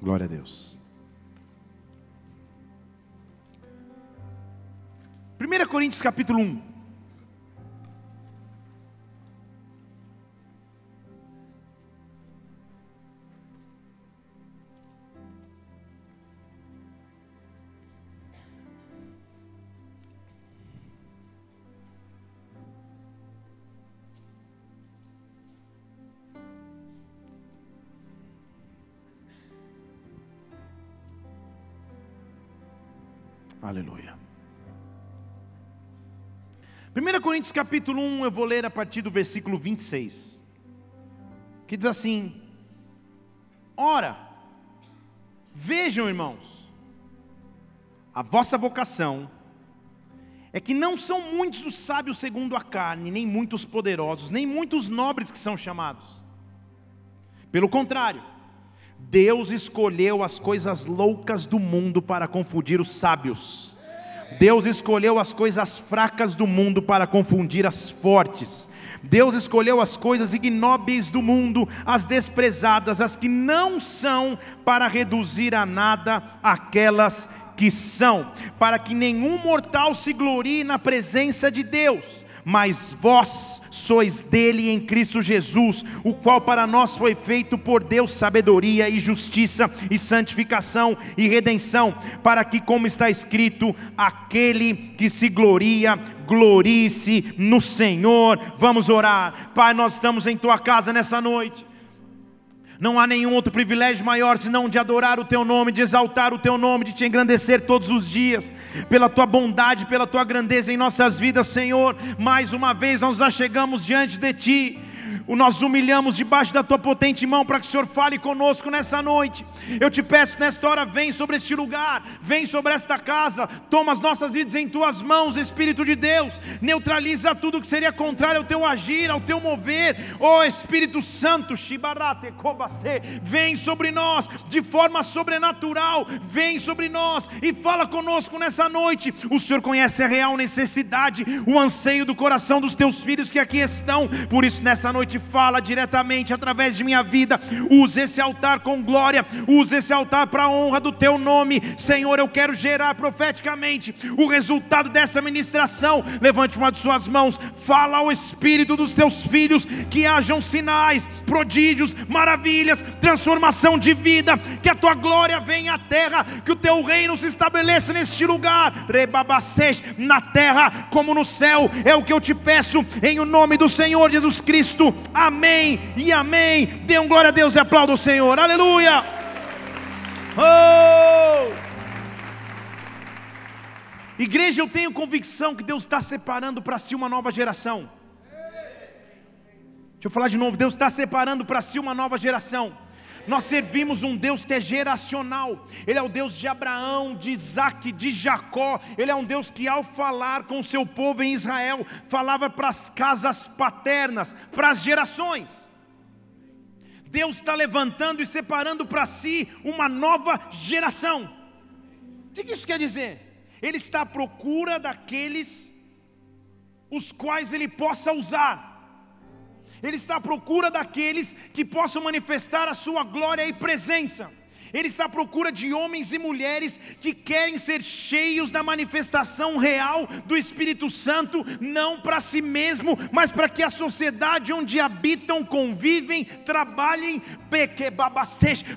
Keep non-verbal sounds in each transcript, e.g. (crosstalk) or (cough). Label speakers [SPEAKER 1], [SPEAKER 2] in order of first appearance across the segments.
[SPEAKER 1] Glória a Deus. 1 Coríntios capítulo 1. 1 Coríntios capítulo 1, eu vou ler a partir do versículo 26. Que diz assim: Ora, vejam, irmãos, a vossa vocação é que não são muitos os sábios segundo a carne, nem muitos poderosos, nem muitos nobres que são chamados. Pelo contrário, Deus escolheu as coisas loucas do mundo para confundir os sábios. Deus escolheu as coisas fracas do mundo para confundir as fortes. Deus escolheu as coisas ignóbeis do mundo, as desprezadas, as que não são, para reduzir a nada aquelas que são, para que nenhum mortal se glorie na presença de Deus mas vós sois dele em Cristo Jesus, o qual para nós foi feito por Deus sabedoria e justiça e santificação e redenção, para que, como está escrito, aquele que se gloria, glorie-se no Senhor. Vamos orar, Pai, nós estamos em tua casa nessa noite. Não há nenhum outro privilégio maior senão de adorar o teu nome, de exaltar o teu nome, de te engrandecer todos os dias, pela tua bondade, pela tua grandeza em nossas vidas, Senhor. Mais uma vez nós nos chegamos diante de ti nós humilhamos debaixo da tua potente mão para que o Senhor fale conosco nessa noite. Eu te peço nesta hora, vem sobre este lugar, vem sobre esta casa, toma as nossas vidas em tuas mãos, Espírito de Deus, neutraliza tudo que seria contrário ao teu agir, ao teu mover, ó oh, Espírito Santo, vem sobre nós de forma sobrenatural, vem sobre nós e fala conosco nessa noite. O Senhor conhece a real necessidade, o anseio do coração dos teus filhos que aqui estão, por isso nessa noite fala diretamente através de minha vida. Use esse altar com glória, use esse altar para a honra do teu nome, Senhor. Eu quero gerar profeticamente o resultado dessa ministração. Levante uma de suas mãos, fala ao Espírito dos teus filhos que hajam sinais, prodígios, maravilhas, transformação de vida, que a tua glória venha à terra, que o teu reino se estabeleça neste lugar, rebabacês, na terra como no céu, é o que eu te peço, em o nome do Senhor Jesus Cristo. Amém e amém. Dê um glória a Deus e aplauda o Senhor. Aleluia. Oh! Igreja, eu tenho convicção que Deus está separando para si uma nova geração. Deixa eu falar de novo: Deus está separando para si uma nova geração. Nós servimos um Deus que é geracional. Ele é o Deus de Abraão, de Isaac, de Jacó. Ele é um Deus que, ao falar com o seu povo em Israel, falava para as casas paternas, para as gerações. Deus está levantando e separando para si uma nova geração. O que isso quer dizer? Ele está à procura daqueles os quais ele possa usar. Ele está à procura daqueles que possam manifestar a sua glória e presença. Ele está à procura de homens e mulheres que querem ser cheios da manifestação real do Espírito Santo, não para si mesmo, mas para que a sociedade onde habitam, convivem, trabalhem,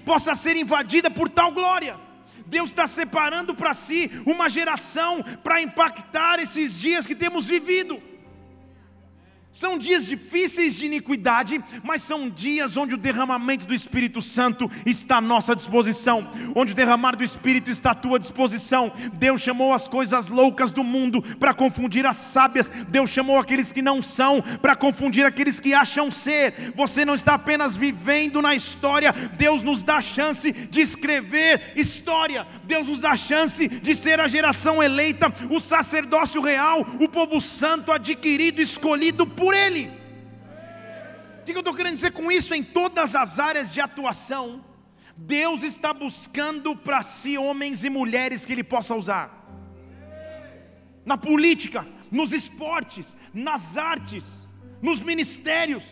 [SPEAKER 1] possa ser invadida por tal glória. Deus está separando para si uma geração para impactar esses dias que temos vivido. São dias difíceis de iniquidade, mas são dias onde o derramamento do Espírito Santo está à nossa disposição, onde o derramar do Espírito está à tua disposição. Deus chamou as coisas loucas do mundo para confundir as sábias, Deus chamou aqueles que não são para confundir aqueles que acham ser. Você não está apenas vivendo na história, Deus nos dá a chance de escrever história, Deus nos dá a chance de ser a geração eleita, o sacerdócio real, o povo santo adquirido, escolhido por Ele. O que eu estou querendo dizer com isso? Em todas as áreas de atuação, Deus está buscando para si homens e mulheres que Ele possa usar. Na política, nos esportes, nas artes, nos ministérios.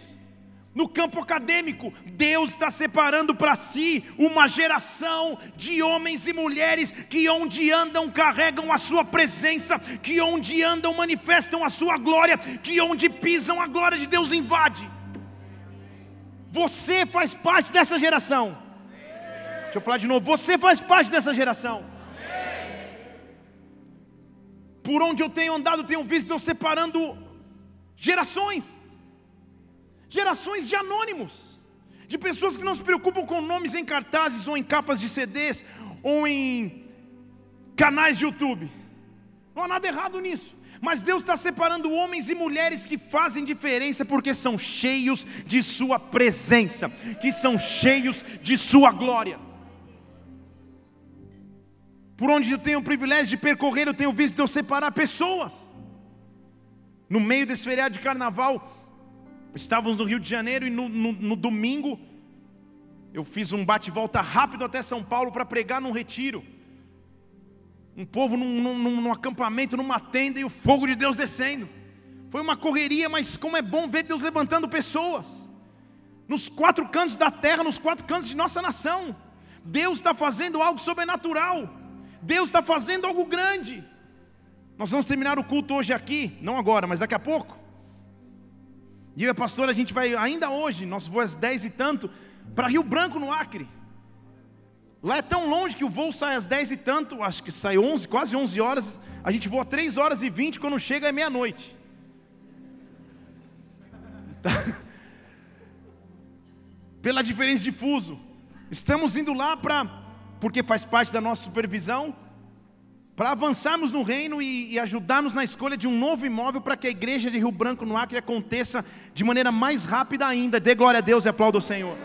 [SPEAKER 1] No campo acadêmico, Deus está separando para si uma geração de homens e mulheres que onde andam carregam a sua presença, que onde andam manifestam a sua glória, que onde pisam a glória de Deus invade. Você faz parte dessa geração. Deixa eu falar de novo, você faz parte dessa geração. Por onde eu tenho andado, tenho visto Deus separando gerações gerações de anônimos, de pessoas que não se preocupam com nomes em cartazes ou em capas de CDs ou em canais de YouTube. Não há nada errado nisso. Mas Deus está separando homens e mulheres que fazem diferença porque são cheios de Sua presença, que são cheios de Sua glória. Por onde eu tenho o privilégio de percorrer, eu tenho visto Deus separar pessoas. No meio desse feriado de carnaval, Estávamos no Rio de Janeiro e no, no, no domingo eu fiz um bate-volta rápido até São Paulo para pregar num retiro. Um povo num, num, num, acampamento, numa tenda e o fogo de Deus descendo. Foi uma correria, mas como é bom ver Deus levantando pessoas. Nos quatro cantos da terra, nos quatro cantos de nossa nação. Deus está fazendo algo sobrenatural. Deus está fazendo algo grande. Nós vamos terminar o culto hoje aqui, não agora, mas daqui a pouco. E eu e a pastora, a gente vai ainda hoje, nosso voo às 10 e tanto, para Rio Branco, no Acre. Lá é tão longe que o voo sai às 10 e tanto, acho que sai 11, quase 11 horas. A gente voa 3 horas e 20, quando chega é meia-noite. Tá? (laughs) Pela diferença de fuso. Estamos indo lá para, porque faz parte da nossa supervisão, para avançarmos no reino e, e, ajudarmos na escolha de um novo imóvel para que a igreja de Rio Branco no Acre aconteça de maneira mais rápida ainda. Dê glória a Deus e aplauda o Senhor.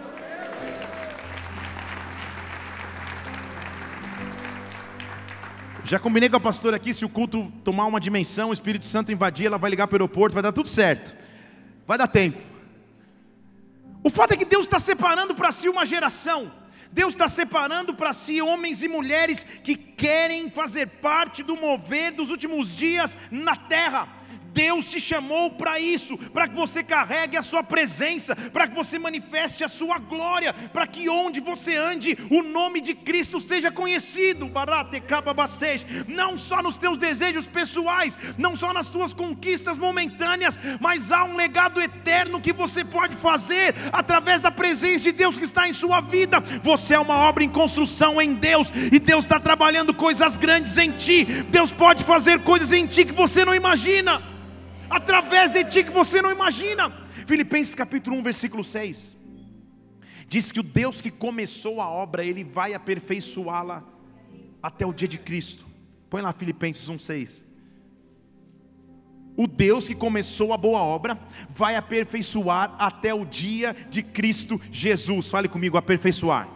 [SPEAKER 1] Já combinei com a pastora aqui, se o culto tomar uma dimensão, o Espírito Santo invadir, ela vai ligar para o aeroporto, vai dar tudo certo. Vai dar tempo. O fato é que Deus está separando para si uma geração Deus está separando para si homens e mulheres que querem fazer parte do mover dos últimos dias na terra. Deus te chamou para isso, para que você carregue a sua presença, para que você manifeste a sua glória, para que onde você ande, o nome de Cristo seja conhecido. Não só nos teus desejos pessoais, não só nas tuas conquistas momentâneas, mas há um legado eterno que você pode fazer através da presença de Deus que está em sua vida. Você é uma obra em construção em Deus, e Deus está trabalhando coisas grandes em ti. Deus pode fazer coisas em ti que você não imagina através de ti que você não imagina. Filipenses capítulo 1, versículo 6. Diz que o Deus que começou a obra, ele vai aperfeiçoá-la até o dia de Cristo. Põe lá Filipenses 1, 6. O Deus que começou a boa obra vai aperfeiçoar até o dia de Cristo Jesus. Fale comigo, aperfeiçoar.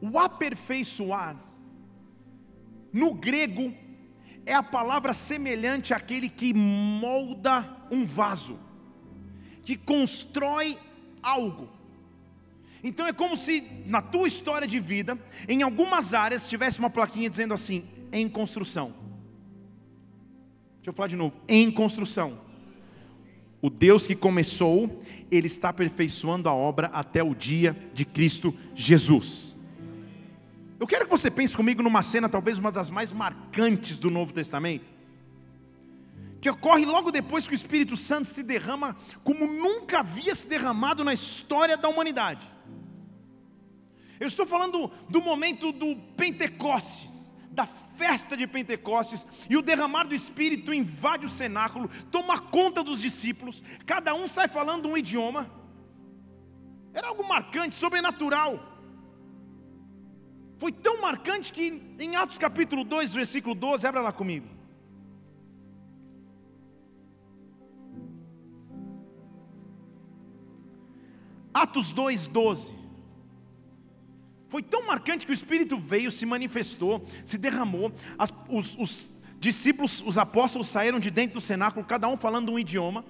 [SPEAKER 1] O aperfeiçoar, no grego, é a palavra semelhante àquele que molda um vaso, que constrói algo. Então é como se na tua história de vida, em algumas áreas, tivesse uma plaquinha dizendo assim: em construção. Deixa eu falar de novo: em construção. O Deus que começou, Ele está aperfeiçoando a obra até o dia de Cristo Jesus. Eu quero que você pense comigo numa cena, talvez uma das mais marcantes do Novo Testamento, que ocorre logo depois que o Espírito Santo se derrama como nunca havia se derramado na história da humanidade. Eu estou falando do momento do Pentecostes, da festa de Pentecostes, e o derramar do Espírito invade o cenáculo, toma conta dos discípulos, cada um sai falando um idioma. Era algo marcante, sobrenatural. Foi tão marcante que em Atos capítulo 2, versículo 12, abra lá comigo. Atos 2, 12. Foi tão marcante que o Espírito veio, se manifestou, se derramou, as, os, os discípulos, os apóstolos saíram de dentro do cenáculo, cada um falando um idioma,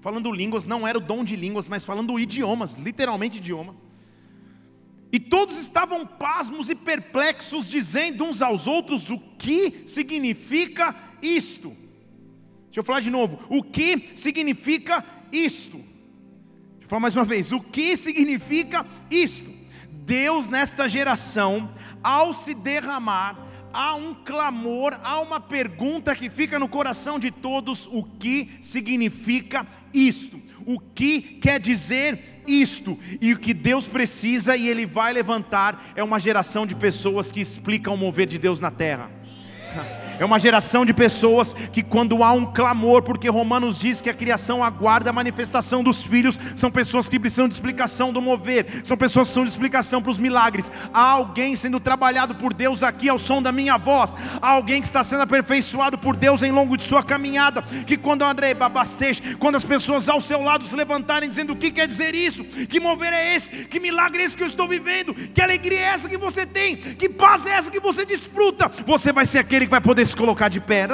[SPEAKER 1] falando línguas, não era o dom de línguas, mas falando idiomas, literalmente idiomas. E todos estavam pasmos e perplexos, dizendo uns aos outros o que significa isto. Deixa eu falar de novo. O que significa isto? Deixa eu falar mais uma vez: o que significa isto? Deus, nesta geração, ao se derramar, há um clamor, há uma pergunta que fica no coração de todos: o que significa isto? O que quer dizer isto? E o que Deus precisa e Ele vai levantar é uma geração de pessoas que explicam o mover de Deus na terra. É uma geração de pessoas que, quando há um clamor, porque Romanos diz que a criação aguarda a manifestação dos filhos, são pessoas que precisam de explicação do mover, são pessoas que precisam de explicação para os milagres. Há alguém sendo trabalhado por Deus aqui ao som da minha voz, há alguém que está sendo aperfeiçoado por Deus em longo de sua caminhada. Que quando André babastej, quando as pessoas ao seu lado se levantarem dizendo o que quer dizer isso, que mover é esse, que milagre é esse que eu estou vivendo, que alegria é essa que você tem, que paz é essa que você desfruta, você vai ser aquele que vai poder se colocar de pé.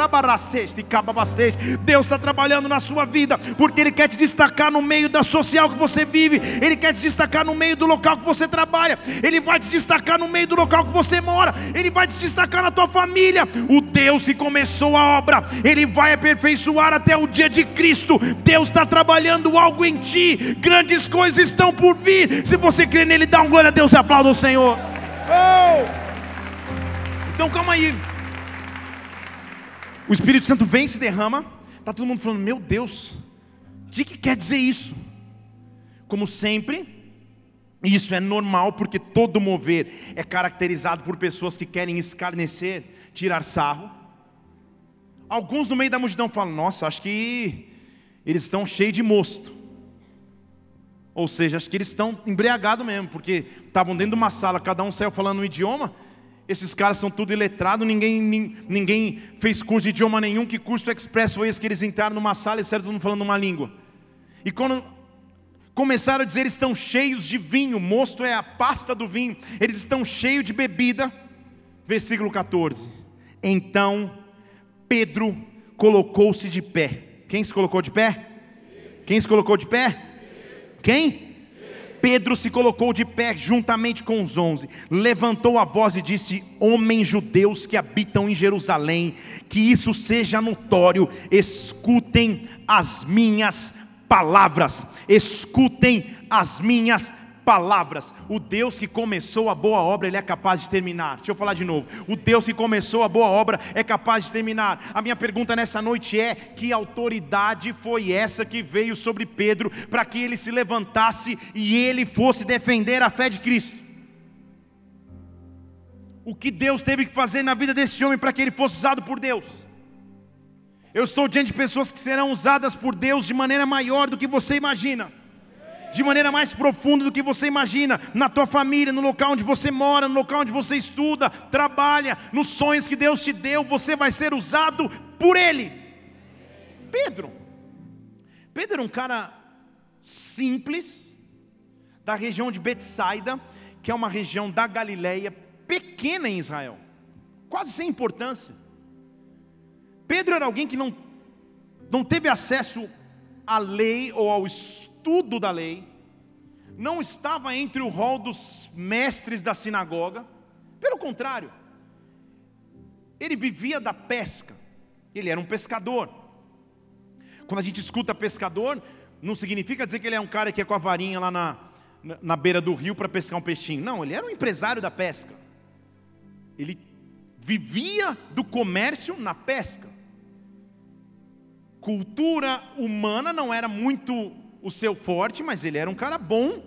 [SPEAKER 1] Deus está trabalhando na sua vida, porque Ele quer te destacar no meio da social que você vive, Ele quer te destacar no meio do local que você trabalha, Ele vai te destacar no meio do local que você mora, Ele vai te destacar na tua família. O Deus que começou a obra, Ele vai aperfeiçoar até o dia de Cristo. Deus está trabalhando algo em ti, grandes coisas estão por vir. Se você crê nele, dá um glória a Deus e aplauda o Senhor. Oh! Então calma aí. O Espírito Santo vem e se derrama. Está todo mundo falando, meu Deus, o que, que quer dizer isso? Como sempre, isso é normal, porque todo mover é caracterizado por pessoas que querem escarnecer, tirar sarro. Alguns no meio da multidão falam: Nossa, acho que eles estão cheios de mosto. Ou seja, acho que eles estão embriagados mesmo, porque estavam dentro de uma sala, cada um saiu falando um idioma, esses caras são tudo iletrados, ninguém, ninguém fez curso de idioma nenhum. Que curso express foi esse que eles entraram numa sala e saíram todo mundo falando uma língua? E quando começaram a dizer, eles estão cheios de vinho, mosto é a pasta do vinho, eles estão cheios de bebida. Versículo 14. Então Pedro colocou-se de pé. Quem se colocou de pé? Quem se colocou de pé? Quem? Pedro se colocou de pé juntamente com os onze, levantou a voz e disse: Homens judeus que habitam em Jerusalém, que isso seja notório, escutem as minhas palavras, escutem as minhas palavras. O Deus que começou a boa obra, Ele é capaz de terminar. Deixa eu falar de novo. O Deus que começou a boa obra é capaz de terminar. A minha pergunta nessa noite é: que autoridade foi essa que veio sobre Pedro para que ele se levantasse e ele fosse defender a fé de Cristo? O que Deus teve que fazer na vida desse homem para que ele fosse usado por Deus? Eu estou diante de pessoas que serão usadas por Deus de maneira maior do que você imagina de maneira mais profunda do que você imagina, na tua família, no local onde você mora, no local onde você estuda, trabalha, nos sonhos que Deus te deu, você vai ser usado por Ele. Pedro, Pedro era um cara simples, da região de Betsaida, que é uma região da Galileia, pequena em Israel, quase sem importância. Pedro era alguém que não, não teve acesso à lei ou ao estudo estudo da lei, não estava entre o rol dos mestres da sinagoga, pelo contrário, ele vivia da pesca, ele era um pescador. Quando a gente escuta pescador, não significa dizer que ele é um cara que é com a varinha lá na, na beira do rio para pescar um peixinho. Não, ele era um empresário da pesca. Ele vivia do comércio na pesca. Cultura humana não era muito o seu forte, mas ele era um cara bom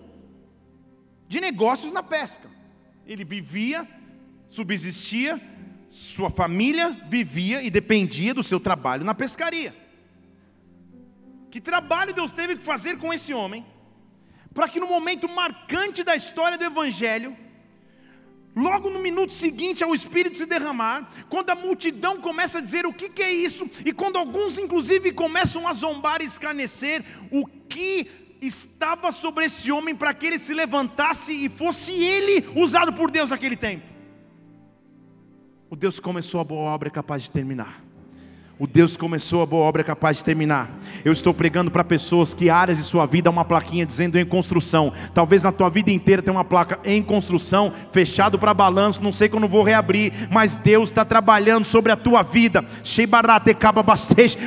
[SPEAKER 1] de negócios na pesca. Ele vivia, subsistia, sua família vivia e dependia do seu trabalho na pescaria. Que trabalho Deus teve que fazer com esse homem, para que no momento marcante da história do Evangelho, Logo no minuto seguinte ao Espírito se derramar, quando a multidão começa a dizer o que, que, é isso, e quando alguns inclusive começam a zombar e escarnecer, o que estava sobre esse homem para que ele se levantasse e fosse ele usado por Deus naquele tempo? O Deus começou a boa obra é capaz de terminar. O Deus começou a boa obra é capaz de terminar. Eu estou pregando para pessoas que áreas de sua vida há uma plaquinha dizendo em construção. Talvez na tua vida inteira tenha uma placa em construção, fechado para balanço, não sei quando vou reabrir, mas Deus está trabalhando sobre a tua vida.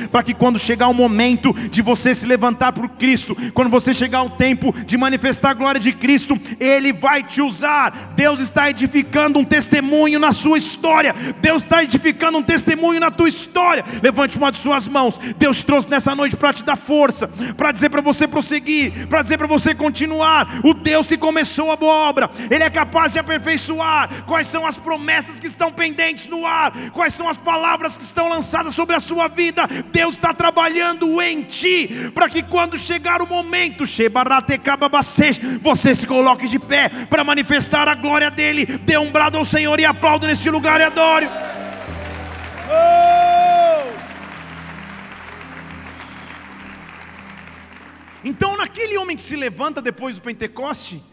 [SPEAKER 1] Para que quando chegar o momento de você se levantar para Cristo, quando você chegar o tempo de manifestar a glória de Cristo, Ele vai te usar. Deus está edificando um testemunho na sua história. Deus está edificando um testemunho na tua história Levante uma de suas mãos. Deus trouxe nessa noite para te dar força, para dizer para você prosseguir, para dizer para você continuar. O Deus que começou a boa obra, Ele é capaz de aperfeiçoar. Quais são as promessas que estão pendentes no ar? Quais são as palavras que estão lançadas sobre a sua vida? Deus está trabalhando em ti, para que quando chegar o momento, você se coloque de pé para manifestar a glória dEle. Dê um brado ao Senhor e aplauda nesse lugar e adore. Oh! Então, naquele homem que se levanta depois do Pentecoste,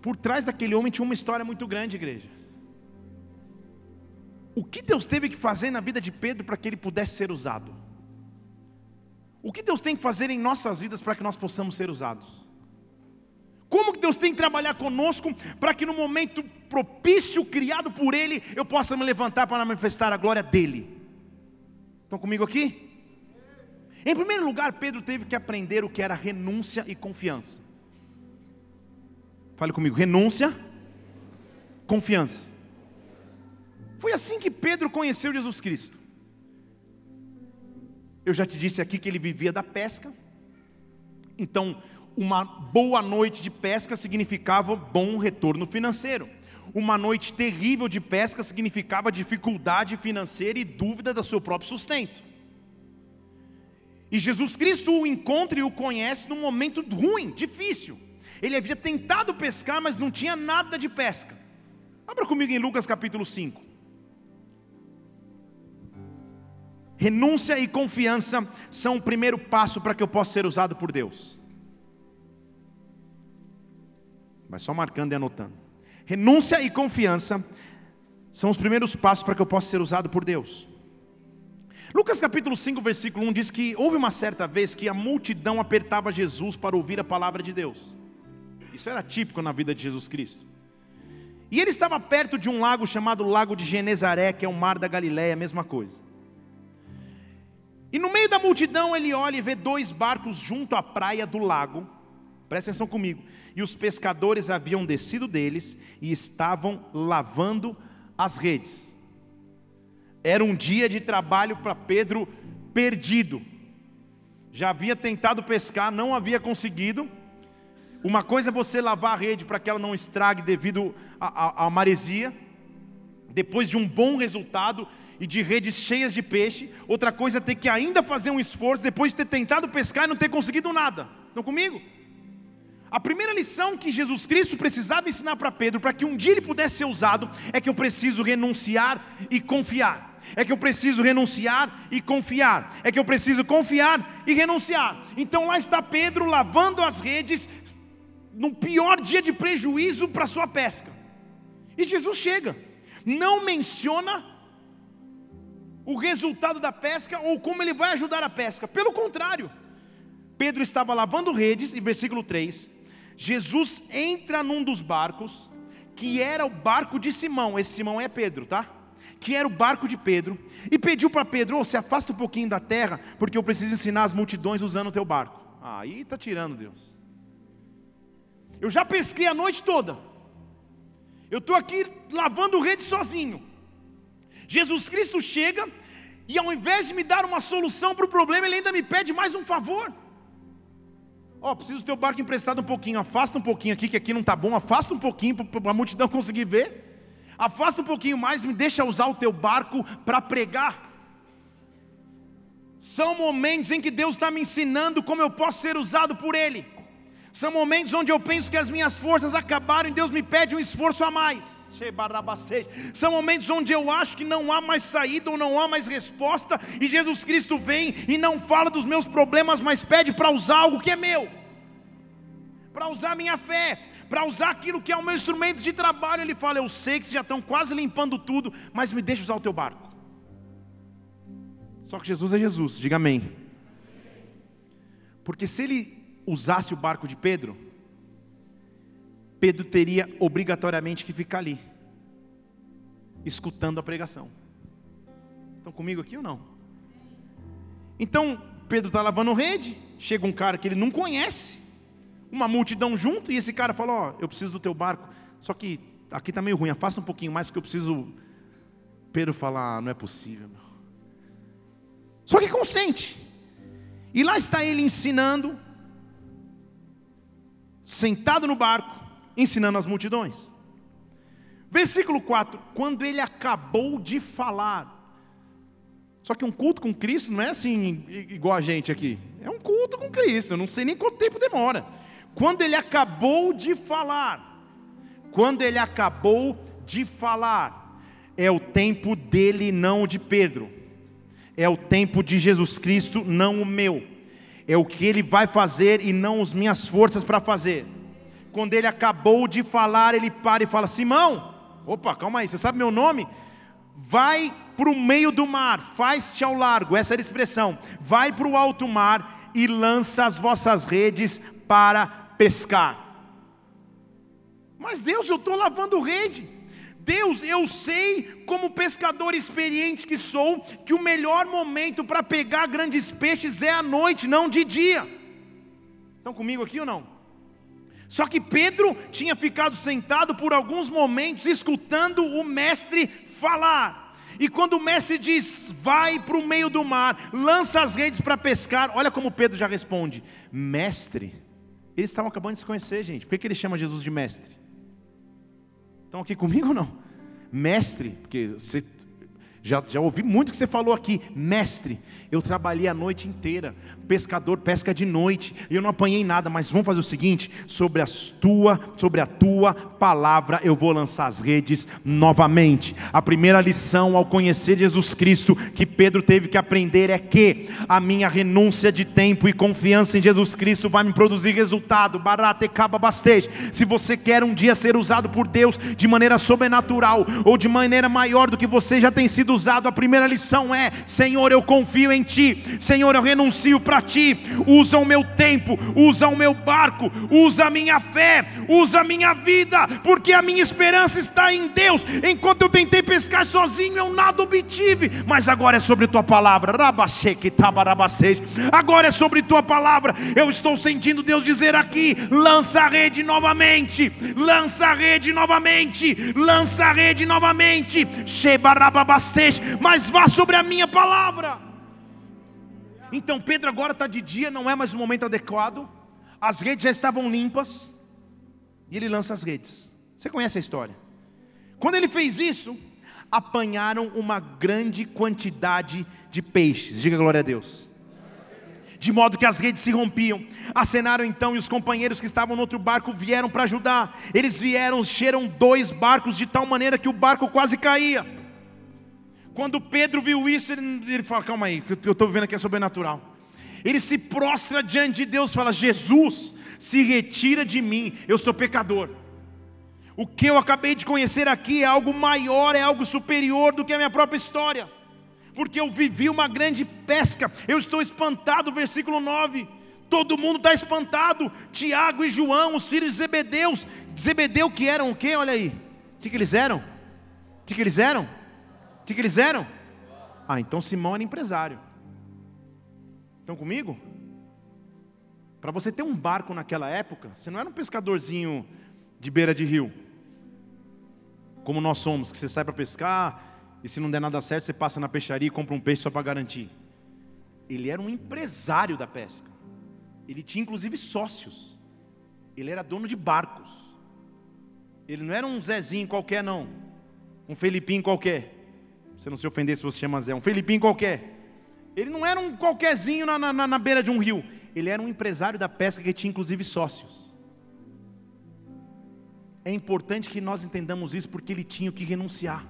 [SPEAKER 1] por trás daquele homem tinha uma história muito grande, igreja. O que Deus teve que fazer na vida de Pedro para que ele pudesse ser usado? O que Deus tem que fazer em nossas vidas para que nós possamos ser usados? Como que Deus tem que trabalhar conosco para que no momento propício criado por Ele eu possa me levantar para manifestar a glória dele? Estão comigo aqui? Em primeiro lugar, Pedro teve que aprender o que era renúncia e confiança. Fale comigo, renúncia, confiança. Foi assim que Pedro conheceu Jesus Cristo. Eu já te disse aqui que ele vivia da pesca. Então, uma boa noite de pesca significava bom retorno financeiro. Uma noite terrível de pesca significava dificuldade financeira e dúvida do seu próprio sustento. E Jesus Cristo o encontra e o conhece num momento ruim, difícil. Ele havia tentado pescar, mas não tinha nada de pesca. Abra comigo em Lucas capítulo 5. Renúncia e confiança são o primeiro passo para que eu possa ser usado por Deus. Vai só marcando e anotando. Renúncia e confiança são os primeiros passos para que eu possa ser usado por Deus. Lucas capítulo 5, versículo 1 diz que houve uma certa vez que a multidão apertava Jesus para ouvir a palavra de Deus. Isso era típico na vida de Jesus Cristo. E ele estava perto de um lago chamado Lago de Genezaré, que é o mar da Galiléia, a mesma coisa. E no meio da multidão ele olha e vê dois barcos junto à praia do lago. Presta atenção comigo. E os pescadores haviam descido deles e estavam lavando as redes. Era um dia de trabalho para Pedro perdido. Já havia tentado pescar, não havia conseguido. Uma coisa é você lavar a rede para que ela não estrague devido à maresia. Depois de um bom resultado e de redes cheias de peixe. Outra coisa é ter que ainda fazer um esforço depois de ter tentado pescar e não ter conseguido nada. Estão comigo? A primeira lição que Jesus Cristo precisava ensinar para Pedro, para que um dia ele pudesse ser usado, é que eu preciso renunciar e confiar é que eu preciso renunciar e confiar, é que eu preciso confiar e renunciar. Então lá está Pedro lavando as redes, no pior dia de prejuízo para sua pesca. E Jesus chega, não menciona o resultado da pesca ou como ele vai ajudar a pesca, pelo contrário, Pedro estava lavando redes, e versículo 3, Jesus entra num dos barcos, que era o barco de Simão, esse Simão é Pedro, tá? Que era o barco de Pedro, e pediu para Pedro: oh, se afasta um pouquinho da terra, porque eu preciso ensinar as multidões usando o teu barco. Aí está tirando Deus. Eu já pesquei a noite toda. Eu estou aqui lavando rede sozinho. Jesus Cristo chega e ao invés de me dar uma solução para o problema, ele ainda me pede mais um favor. Ó, oh, preciso do teu barco emprestado um pouquinho, afasta um pouquinho aqui, que aqui não está bom, afasta um pouquinho para a multidão conseguir ver afasta um pouquinho mais, me deixa usar o teu barco para pregar. São momentos em que Deus está me ensinando como eu posso ser usado por Ele. São momentos onde eu penso que as minhas forças acabaram e Deus me pede um esforço a mais. São momentos onde eu acho que não há mais saída ou não há mais resposta, e Jesus Cristo vem e não fala dos meus problemas, mas pede para usar algo que é meu, para usar minha fé, para usar aquilo que é o meu instrumento de trabalho. Ele fala: Eu sei que vocês já estão quase limpando tudo, mas me deixa usar o teu barco. Só que Jesus é Jesus, diga amém. Porque se ele usasse o barco de Pedro, Pedro teria obrigatoriamente que ficar ali, escutando a pregação. Estão comigo aqui ou não? Então, Pedro está lavando rede, chega um cara que ele não conhece, uma multidão junto, e esse cara fala: Ó, oh, eu preciso do teu barco, só que aqui está meio ruim, afasta um pouquinho mais, porque eu preciso. Pedro fala: ah, não é possível, meu. Só que consente. E lá está ele ensinando, sentado no barco, ensinando as multidões. Versículo 4: Quando ele acabou de falar, só que um culto com Cristo não é assim igual a gente aqui, é um culto com Cristo, eu não sei nem quanto tempo demora. Quando ele acabou de falar, quando ele acabou de falar, é o tempo dele, não de Pedro, é o tempo de Jesus Cristo, não o meu, é o que ele vai fazer e não as minhas forças para fazer. Quando ele acabou de falar, ele para e fala: Simão, opa, calma aí, você sabe meu nome? Vai para o meio do mar, faz-te ao largo, essa era a expressão, vai para o alto mar e lança as vossas redes para pescar. Mas Deus, eu estou lavando rede. Deus, eu sei, como pescador experiente que sou, que o melhor momento para pegar grandes peixes é à noite, não de dia. Estão comigo aqui ou não? Só que Pedro tinha ficado sentado por alguns momentos escutando o mestre falar. E quando o mestre diz, vai para o meio do mar, lança as redes para pescar, olha como Pedro já responde: Mestre, eles estavam acabando de se conhecer, gente. Por que, que ele chama Jesus de mestre? Estão aqui comigo ou não? Mestre, porque você já, já ouvi muito que você falou aqui, mestre. Eu trabalhei a noite inteira, pescador pesca de noite, e eu não apanhei nada, mas vamos fazer o seguinte: sobre, as tua, sobre a tua palavra eu vou lançar as redes novamente. A primeira lição ao conhecer Jesus Cristo que Pedro teve que aprender é que a minha renúncia de tempo e confiança em Jesus Cristo vai me produzir resultado. Barate caba. Se você quer um dia ser usado por Deus de maneira sobrenatural ou de maneira maior do que você já tem sido usado, a primeira lição é: Senhor, eu confio em ti. Senhor, eu renuncio para ti. Usa o meu tempo, usa o meu barco, usa a minha fé, usa a minha vida, porque a minha esperança está em Deus. Enquanto eu tentei pescar sozinho, eu nada obtive, mas agora é sobre tua palavra. Agora é sobre tua palavra. Eu estou sentindo Deus dizer aqui: lança a rede novamente, lança a rede novamente, lança a rede novamente. Mas vá sobre a minha palavra. Então Pedro agora está de dia, não é mais o momento adequado, as redes já estavam limpas, e ele lança as redes. Você conhece a história? Quando ele fez isso, apanharam uma grande quantidade de peixes, diga glória a Deus. De modo que as redes se rompiam. Acenaram então e os companheiros que estavam no outro barco vieram para ajudar. Eles vieram, cheiram dois barcos de tal maneira que o barco quase caía. Quando Pedro viu isso, ele, ele fala: Calma aí, que eu estou vendo aqui é sobrenatural. Ele se prostra diante de Deus, fala: Jesus, se retira de mim, eu sou pecador. O que eu acabei de conhecer aqui é algo maior, é algo superior do que a minha própria história, porque eu vivi uma grande pesca, eu estou espantado, versículo 9. Todo mundo está espantado. Tiago e João, os filhos de Zebedeus. Zebedeu que eram o quê? Olha aí. O que, que eles eram? O que, que eles eram? O que, que eles eram? Ah, então Simão era empresário. Estão comigo? Para você ter um barco naquela época, você não era um pescadorzinho de beira de rio, como nós somos, que você sai para pescar e se não der nada certo, você passa na peixaria e compra um peixe só para garantir. Ele era um empresário da pesca. Ele tinha inclusive sócios. Ele era dono de barcos. Ele não era um Zezinho qualquer, não. Um Felipinho qualquer você não se ofender se você chama Zé, um Felipinho qualquer. Ele não era um qualquerzinho na, na, na beira de um rio. Ele era um empresário da pesca que tinha inclusive sócios. É importante que nós entendamos isso porque ele tinha que renunciar.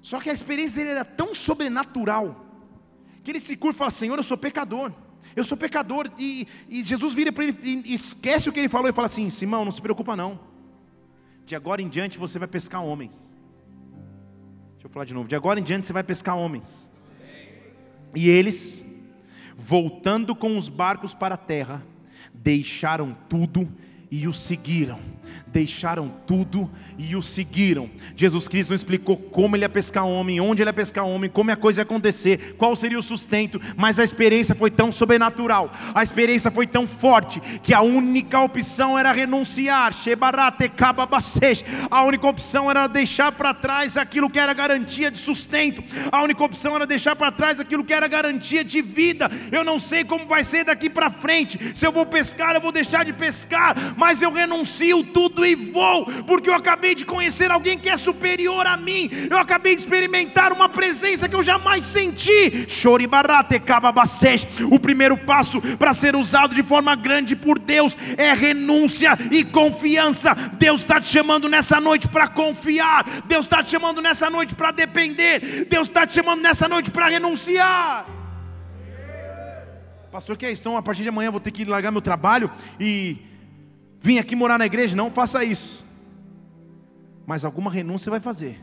[SPEAKER 1] Só que a experiência dele era tão sobrenatural que ele se curva e fala: Senhor, eu sou pecador. Eu sou pecador. E, e Jesus vira para ele e esquece o que ele falou e fala assim: Simão, não se preocupa não. De agora em diante você vai pescar homens falar de novo. De agora em diante você vai pescar homens. E eles, voltando com os barcos para a terra, deixaram tudo e o seguiram deixaram tudo e o seguiram. Jesus Cristo não explicou como ele ia pescar homem, onde ele ia pescar homem, como a coisa ia acontecer, qual seria o sustento, mas a experiência foi tão sobrenatural, a experiência foi tão forte, que a única opção era renunciar. A única opção era deixar para trás aquilo que era garantia de sustento, a única opção era deixar para trás aquilo que era garantia de vida. Eu não sei como vai ser daqui para frente, se eu vou pescar, eu vou deixar de pescar, mas eu renuncio tudo e vou, porque eu acabei de conhecer alguém que é superior a mim, eu acabei de experimentar uma presença que eu jamais senti. O primeiro passo para ser usado de forma grande por Deus é renúncia e confiança. Deus está te chamando nessa noite para confiar, Deus está te chamando nessa noite para depender, Deus está te chamando nessa noite para renunciar. Pastor, que é isso? Então, a partir de amanhã eu vou ter que largar meu trabalho e vim aqui morar na igreja, não faça isso. Mas alguma renúncia vai fazer.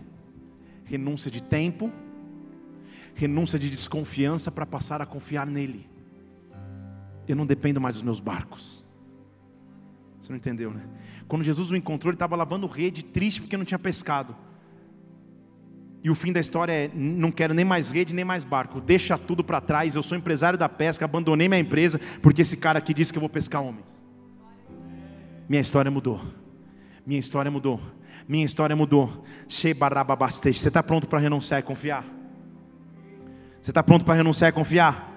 [SPEAKER 1] Renúncia de tempo, renúncia de desconfiança para passar a confiar nele. Eu não dependo mais dos meus barcos. Você não entendeu, né? Quando Jesus o encontrou, ele estava lavando rede, triste porque não tinha pescado. E o fim da história é: não quero nem mais rede, nem mais barco. Deixa tudo para trás. Eu sou empresário da pesca, abandonei minha empresa, porque esse cara aqui disse que eu vou pescar homens. Minha história mudou. Minha história mudou. Minha história mudou. Você está pronto para renunciar e confiar? Você está pronto para renunciar e confiar?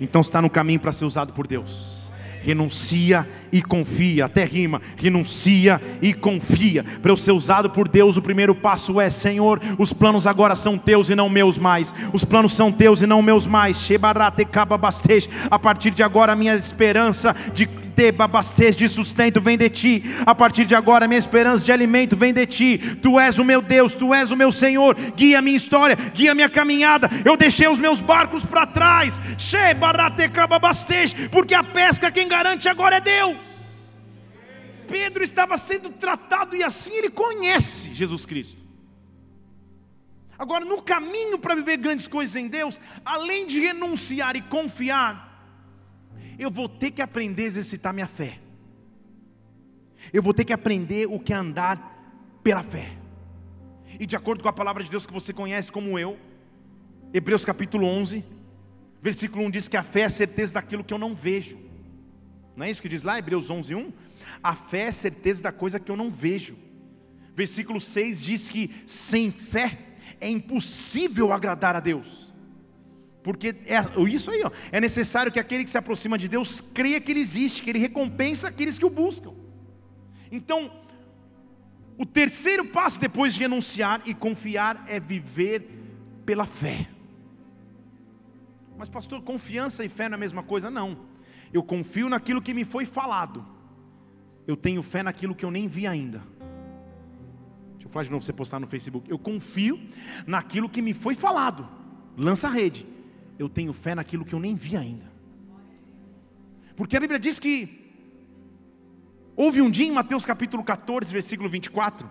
[SPEAKER 1] Então está no caminho para ser usado por Deus renuncia e confia, até rima, renuncia e confia. Para eu ser usado por Deus, o primeiro passo é: Senhor, os planos agora são teus e não meus mais. Os planos são teus e não meus mais. A partir de agora, a minha esperança de ter de sustento vem de ti. A partir de agora, minha esperança de alimento vem de ti. Tu és o meu Deus, tu és o meu Senhor. Guia minha história, guia minha caminhada. Eu deixei os meus barcos para trás. Porque a pesca quem garante agora é Deus. Pedro estava sendo tratado e assim ele conhece Jesus Cristo. Agora, no caminho para viver grandes coisas em Deus, além de renunciar e confiar, eu vou ter que aprender a exercitar minha fé. Eu vou ter que aprender o que é andar pela fé. E de acordo com a palavra de Deus que você conhece como eu, Hebreus capítulo 11, versículo 1 diz que a fé é a certeza daquilo que eu não vejo. Não é isso que diz lá, Hebreus 11, 1? A fé é a certeza da coisa que eu não vejo. Versículo 6 diz que sem fé é impossível agradar a Deus. Porque é isso aí, ó, é necessário que aquele que se aproxima de Deus creia que Ele existe, que Ele recompensa aqueles que o buscam. Então, o terceiro passo depois de renunciar e confiar é viver pela fé. Mas, pastor, confiança e fé não é a mesma coisa? Não. Eu confio naquilo que me foi falado. Eu tenho fé naquilo que eu nem vi ainda. Deixa eu falar de novo para você postar no Facebook. Eu confio naquilo que me foi falado. Lança a rede eu tenho fé naquilo que eu nem vi ainda. Porque a Bíblia diz que houve um dia em Mateus capítulo 14, versículo 24,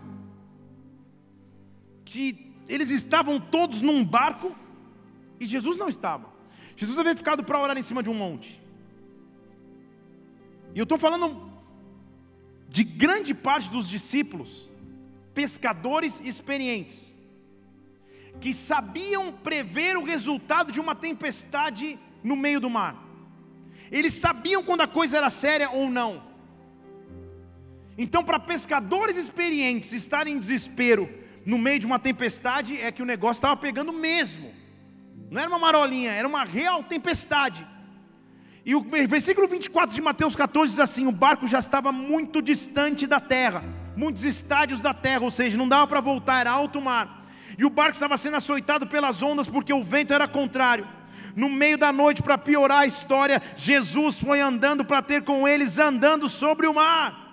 [SPEAKER 1] que eles estavam todos num barco e Jesus não estava. Jesus havia ficado para orar em cima de um monte. E eu estou falando de grande parte dos discípulos, pescadores experientes, que sabiam prever o resultado de uma tempestade no meio do mar. Eles sabiam quando a coisa era séria ou não. Então, para pescadores experientes estarem em desespero no meio de uma tempestade, é que o negócio estava pegando mesmo. Não era uma marolinha, era uma real tempestade. E o versículo 24 de Mateus 14 diz assim: o barco já estava muito distante da terra, muitos estádios da terra, ou seja, não dava para voltar, era alto mar e o barco estava sendo açoitado pelas ondas porque o vento era contrário. No meio da noite, para piorar a história, Jesus foi andando para ter com eles, andando sobre o mar.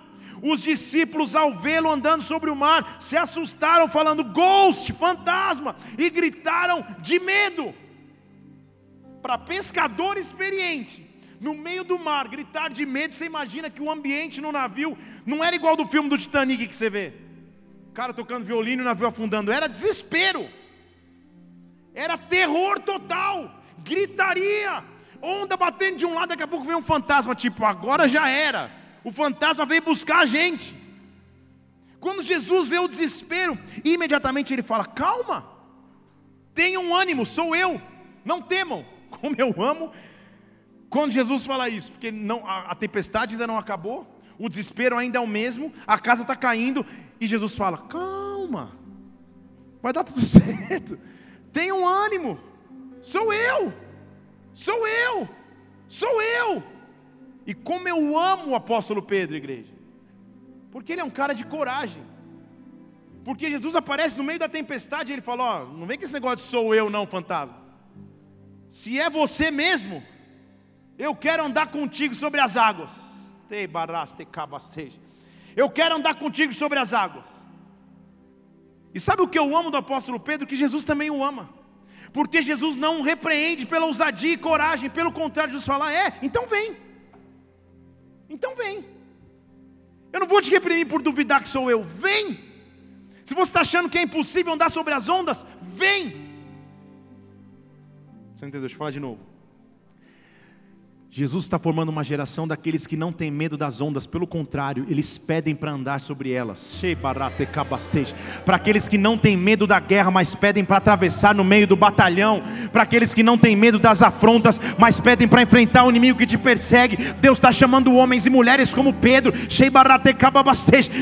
[SPEAKER 1] Os discípulos, ao vê-lo andando sobre o mar, se assustaram, falando: Ghost, fantasma, e gritaram de medo. Para pescador experiente, no meio do mar, gritar de medo, você imagina que o ambiente no navio não era igual do filme do Titanic que você vê cara tocando violino e o navio afundando. Era desespero. Era terror total, gritaria, onda batendo de um lado, daqui a pouco vem um fantasma, tipo, agora já era. O fantasma veio buscar a gente. Quando Jesus vê o desespero, imediatamente ele fala: Calma, tenham ânimo, sou eu, não temam. (laughs) Como eu amo quando Jesus fala isso, porque não, a, a tempestade ainda não acabou, o desespero ainda é o mesmo, a casa está caindo, e Jesus fala: Calma, vai dar tudo (laughs) certo, tenham ânimo, sou eu, sou eu, sou eu. E como eu amo o apóstolo Pedro, igreja, porque ele é um cara de coragem. Porque Jesus aparece no meio da tempestade e ele fala: Ó, não vem com esse negócio de sou eu, não, fantasma. Se é você mesmo, eu quero andar contigo sobre as águas. Eu quero andar contigo sobre as águas. E sabe o que eu amo do apóstolo Pedro? Que Jesus também o ama. Porque Jesus não repreende pela ousadia e coragem, pelo contrário, Jesus fala: é, então vem. Então vem. Eu não vou te reprimir por duvidar que sou eu. Vem. Se você está achando que é impossível andar sobre as ondas, vem. Você entendeu? Deixa eu falar de novo. Jesus está formando uma geração daqueles que não têm medo das ondas, pelo contrário, eles pedem para andar sobre elas. Para aqueles que não têm medo da guerra, mas pedem para atravessar no meio do batalhão. Para aqueles que não têm medo das afrontas, mas pedem para enfrentar o inimigo que te persegue. Deus está chamando homens e mulheres como Pedro,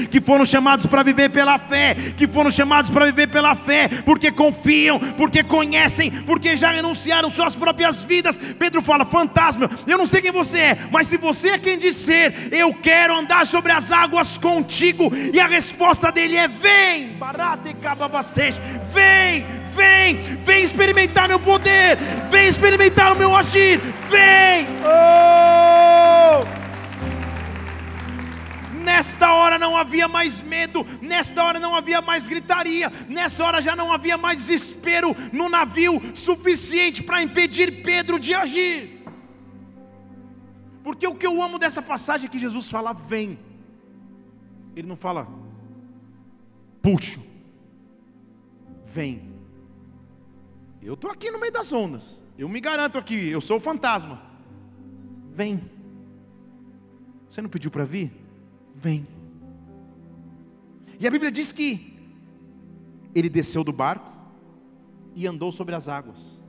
[SPEAKER 1] que foram chamados para viver pela fé, que foram chamados para viver pela fé, porque confiam, porque conhecem, porque já renunciaram suas próprias vidas. Pedro fala: fantasma, eu não sei quem você é, mas se você é quem diz ser, eu quero andar sobre as águas contigo. E a resposta dele é: vem, vem, vem, vem experimentar meu poder, vem experimentar o meu agir, vem. Oh! Nesta hora não havia mais medo, nesta hora não havia mais gritaria, nessa hora já não havia mais desespero no navio suficiente para impedir Pedro de agir. Porque o que eu amo dessa passagem é que Jesus fala, vem. Ele não fala, puxo, vem. Eu estou aqui no meio das ondas. Eu me garanto aqui, eu sou o fantasma. Vem. Você não pediu para vir? Vem. E a Bíblia diz que ele desceu do barco e andou sobre as águas,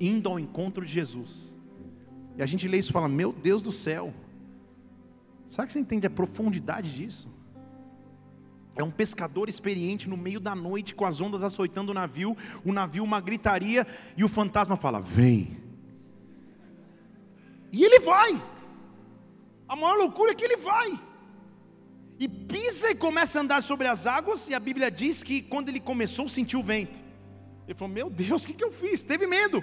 [SPEAKER 1] indo ao encontro de Jesus. E a gente lê isso e fala: Meu Deus do céu. Será que você entende a profundidade disso? É um pescador experiente no meio da noite, com as ondas açoitando o navio, o navio uma gritaria, e o fantasma fala: Vem. E ele vai. A maior loucura é que ele vai. E pisa e começa a andar sobre as águas, e a Bíblia diz que quando ele começou, sentiu o vento. Ele falou: Meu Deus, o que, que eu fiz? Teve medo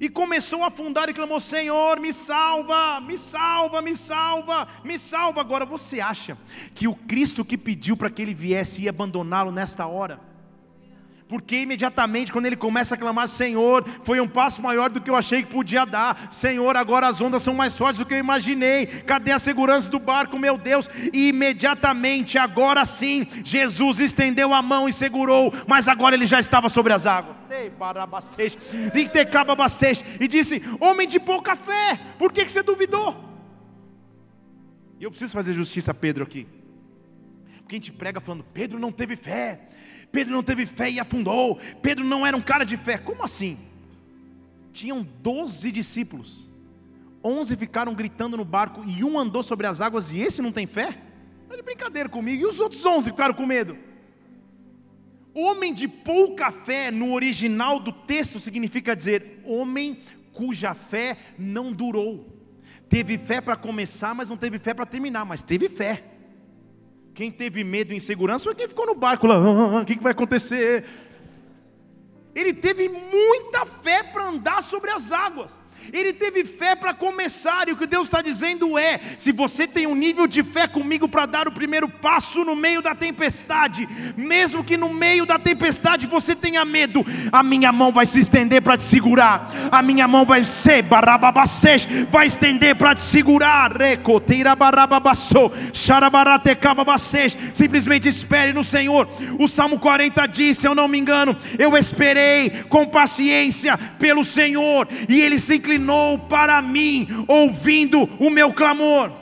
[SPEAKER 1] e começou a afundar e clamou: Senhor, me salva, me salva, me salva, me salva. Agora você acha que o Cristo que pediu para que ele viesse ia abandoná-lo nesta hora? Porque imediatamente quando ele começa a clamar, Senhor, foi um passo maior do que eu achei que podia dar. Senhor, agora as ondas são mais fortes do que eu imaginei. Cadê a segurança do barco, meu Deus? E imediatamente, agora sim, Jesus estendeu a mão e segurou, mas agora ele já estava sobre as águas. E disse: Homem de pouca fé, por que, que você duvidou? E eu preciso fazer justiça a Pedro aqui. Porque a gente prega falando, Pedro não teve fé. Pedro não teve fé e afundou. Pedro não era um cara de fé. Como assim? Tinham doze discípulos. Onze ficaram gritando no barco e um andou sobre as águas e esse não tem fé? Está de brincadeira comigo. E os outros onze ficaram com medo? Homem de pouca fé, no original do texto, significa dizer homem cuja fé não durou. Teve fé para começar, mas não teve fé para terminar, mas teve fé. Quem teve medo e insegurança foi quem ficou no barco lá. Ah, ah, o que, que vai acontecer? Ele teve muita fé para andar sobre as águas. Ele teve fé para começar, e o que Deus está dizendo é: se você tem um nível de fé comigo para dar o primeiro passo no meio da tempestade, mesmo que no meio da tempestade você tenha medo, a minha mão vai se estender para te segurar, a minha mão vai ser vai estender para te segurar, recoteira barababassou, xarabaratecababacês, simplesmente espere no Senhor. O Salmo 40 diz: se eu não me engano, eu esperei com paciência pelo Senhor, e Ele se inclinou para mim, ouvindo o meu clamor.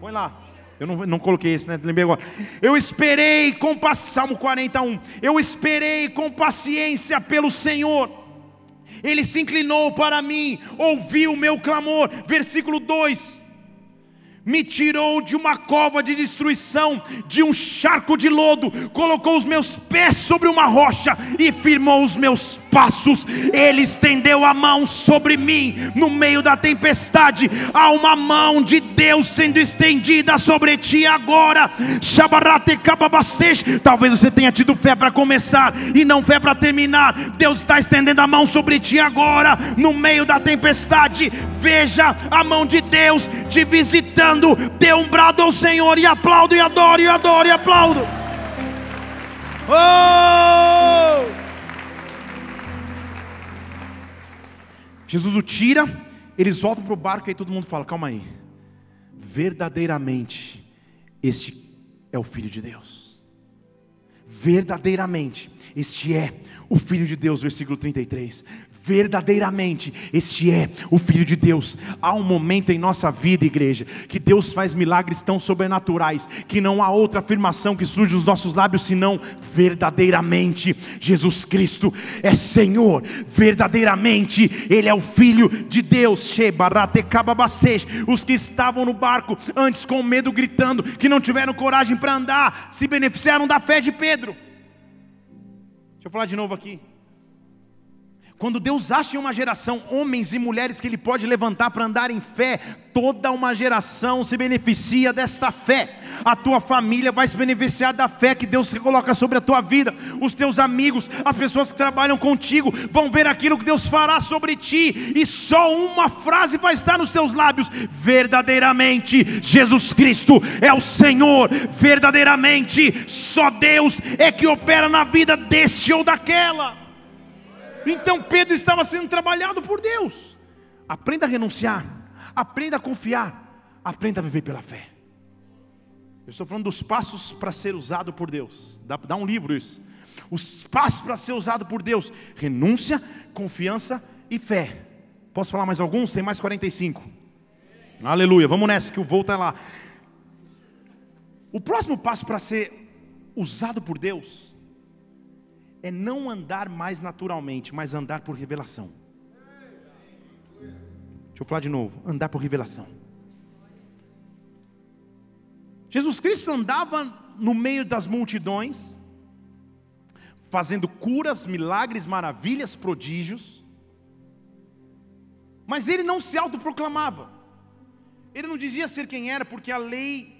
[SPEAKER 1] Põe lá. Eu não, não coloquei esse, né? Lembrei agora. Eu esperei com paciência, Salmo 41. Eu esperei com paciência pelo Senhor. Ele se inclinou para mim, ouviu o meu clamor. Versículo 2 me tirou de uma cova de destruição, de um charco de lodo, colocou os meus pés sobre uma rocha e firmou os meus passos. Ele estendeu a mão sobre mim no meio da tempestade. Há uma mão de Deus sendo estendida sobre ti agora. Talvez você tenha tido fé para começar e não fé para terminar. Deus está estendendo a mão sobre ti agora, no meio da tempestade. Veja a mão de Deus te visitando orando, dê um brado ao Senhor e aplaudo e adoro e adoro e aplaudo. Oh! Jesus o tira, eles voltam para o barco e todo mundo fala: calma aí, verdadeiramente, este é o Filho de Deus. Verdadeiramente, este é o Filho de Deus, versículo 33 verdadeiramente este é o Filho de Deus. Há um momento em nossa vida, igreja, que Deus faz milagres tão sobrenaturais que não há outra afirmação que surge dos nossos lábios senão verdadeiramente Jesus Cristo é Senhor, verdadeiramente Ele é o Filho de Deus. Os que estavam no barco antes com medo, gritando, que não tiveram coragem para andar, se beneficiaram da fé de Pedro. Deixa eu falar de novo aqui. Quando Deus acha em uma geração homens e mulheres que Ele pode levantar para andar em fé, toda uma geração se beneficia desta fé. A tua família vai se beneficiar da fé que Deus coloca sobre a tua vida. Os teus amigos, as pessoas que trabalham contigo, vão ver aquilo que Deus fará sobre ti. E só uma frase vai estar nos seus lábios: verdadeiramente, Jesus Cristo é o Senhor. Verdadeiramente, só Deus é que opera na vida deste ou daquela. Então Pedro estava sendo trabalhado por Deus. Aprenda a renunciar, aprenda a confiar, aprenda a viver pela fé. Eu estou falando dos passos para ser usado por Deus. Dá, dá um livro isso. Os passos para ser usado por Deus: renúncia, confiança e fé. Posso falar mais alguns? Tem mais 45. Aleluia, vamos nessa, que o voo está lá. O próximo passo para ser usado por Deus é não andar mais naturalmente, mas andar por revelação. Deixa eu falar de novo: andar por revelação. Jesus Cristo andava no meio das multidões, fazendo curas, milagres, maravilhas, prodígios, mas ele não se autoproclamava, ele não dizia ser quem era, porque a lei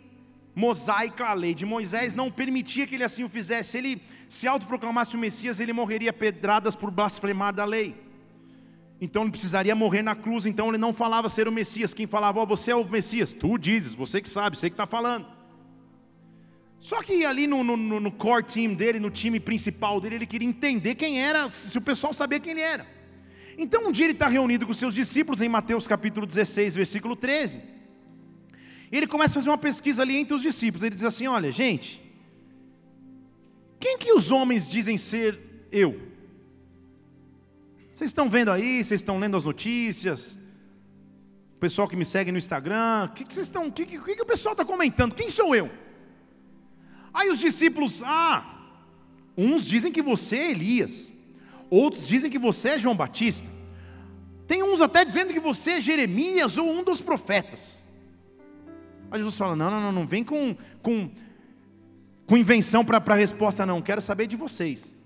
[SPEAKER 1] mosaica, a lei de Moisés, não permitia que ele assim o fizesse. Se ele se autoproclamasse o Messias, ele morreria pedradas por blasfemar da lei. Então ele precisaria morrer na cruz. Então ele não falava ser o Messias. Quem falava, oh, você é o Messias, tu dizes, você que sabe, você que está falando. Só que ali no, no, no, core team dele, no time principal dele, ele queria entender quem era, se o pessoal sabia quem ele era. Então um dia ele está reunido com seus discípulos em Mateus capítulo 16, versículo 13. E ele começa a fazer uma pesquisa ali entre os discípulos. Ele diz assim: Olha, gente, quem que os homens dizem ser eu? Vocês estão vendo aí, vocês estão lendo as notícias, o pessoal que me segue no Instagram, o que, que vocês estão, o que, que, que o pessoal está comentando? Quem sou eu? Aí os discípulos, ah, uns dizem que você é Elias, outros dizem que você é João Batista, tem uns até dizendo que você é Jeremias ou um dos profetas. Aí Jesus fala: não, não, não, não vem com, com, com invenção para a resposta, não. Quero saber de vocês.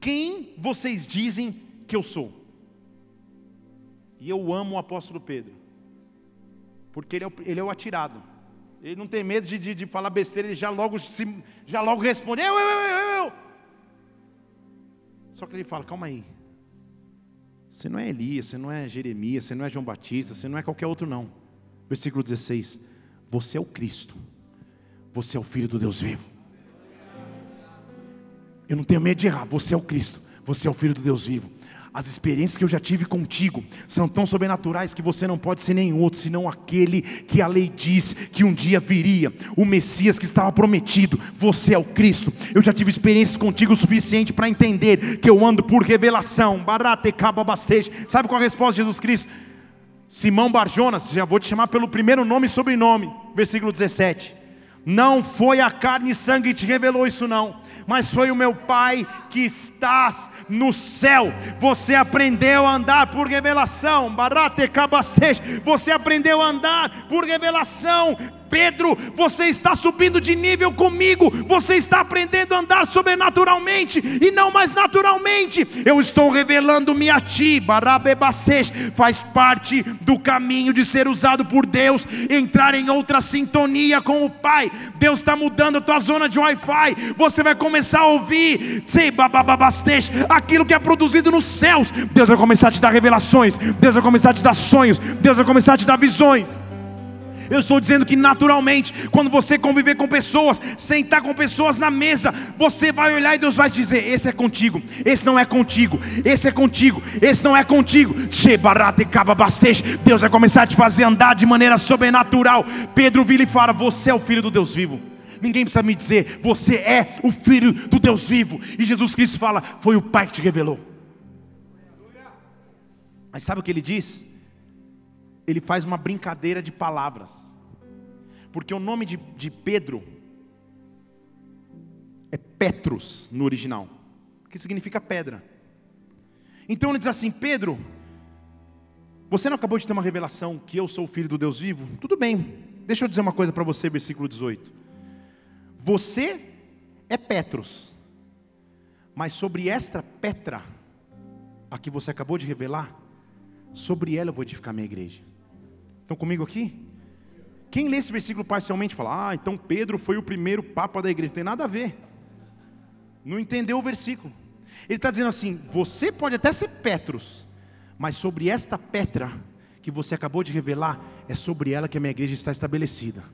[SPEAKER 1] Quem vocês dizem que eu sou? E eu amo o apóstolo Pedro, porque ele é o, ele é o atirado. Ele não tem medo de, de, de falar besteira, ele já logo, se, já logo responde: eu, eu, eu, eu. Só que ele fala: calma aí. Você não é Elias, você não é Jeremias, você não é João Batista, você não é qualquer outro, não. Versículo 16: Você é o Cristo, você é o Filho do Deus vivo. Eu não tenho medo de errar, você é o Cristo, você é o Filho do Deus vivo. As experiências que eu já tive contigo são tão sobrenaturais que você não pode ser nenhum outro senão aquele que a lei diz que um dia viria, o Messias que estava prometido. Você é o Cristo. Eu já tive experiências contigo o suficiente para entender que eu ando por revelação. Sabe qual a resposta de Jesus Cristo? Simão Barjonas, já vou te chamar pelo primeiro nome e sobrenome, versículo 17. Não foi a carne e sangue que te revelou isso, não mas foi o meu Pai que estás no céu. Você aprendeu a andar por revelação, você aprendeu a andar por revelação Pedro, você está subindo de nível comigo, você está aprendendo a andar sobrenaturalmente e não mais naturalmente. Eu estou revelando-me a ti, Barabebacês, faz parte do caminho de ser usado por Deus, entrar em outra sintonia com o Pai. Deus está mudando a tua zona de Wi-Fi, você vai começar a ouvir, sei, aquilo que é produzido nos céus. Deus vai começar a te dar revelações, Deus vai começar a te dar sonhos, Deus vai começar a te dar visões. Eu estou dizendo que naturalmente, quando você conviver com pessoas, sentar com pessoas na mesa, você vai olhar e Deus vai dizer: esse é contigo, esse não é contigo, esse é contigo, esse não é contigo. Deus vai começar a te fazer andar de maneira sobrenatural. Pedro vira e fala: Você é o filho do Deus vivo. Ninguém precisa me dizer, você é o filho do Deus vivo. E Jesus Cristo fala: Foi o Pai que te revelou. Mas sabe o que ele diz? Ele faz uma brincadeira de palavras. Porque o nome de, de Pedro é Petrus no original, que significa pedra. Então ele diz assim: Pedro, você não acabou de ter uma revelação que eu sou o filho do Deus vivo? Tudo bem, deixa eu dizer uma coisa para você, versículo 18. Você é Petrus, mas sobre esta Petra, a que você acabou de revelar, sobre ela eu vou edificar minha igreja. Estão comigo aqui? Quem lê esse versículo parcialmente fala: Ah, então Pedro foi o primeiro papa da igreja. Não tem nada a ver. Não entendeu o versículo. Ele está dizendo assim: Você pode até ser Petros, mas sobre esta Petra que você acabou de revelar, é sobre ela que a minha igreja está estabelecida.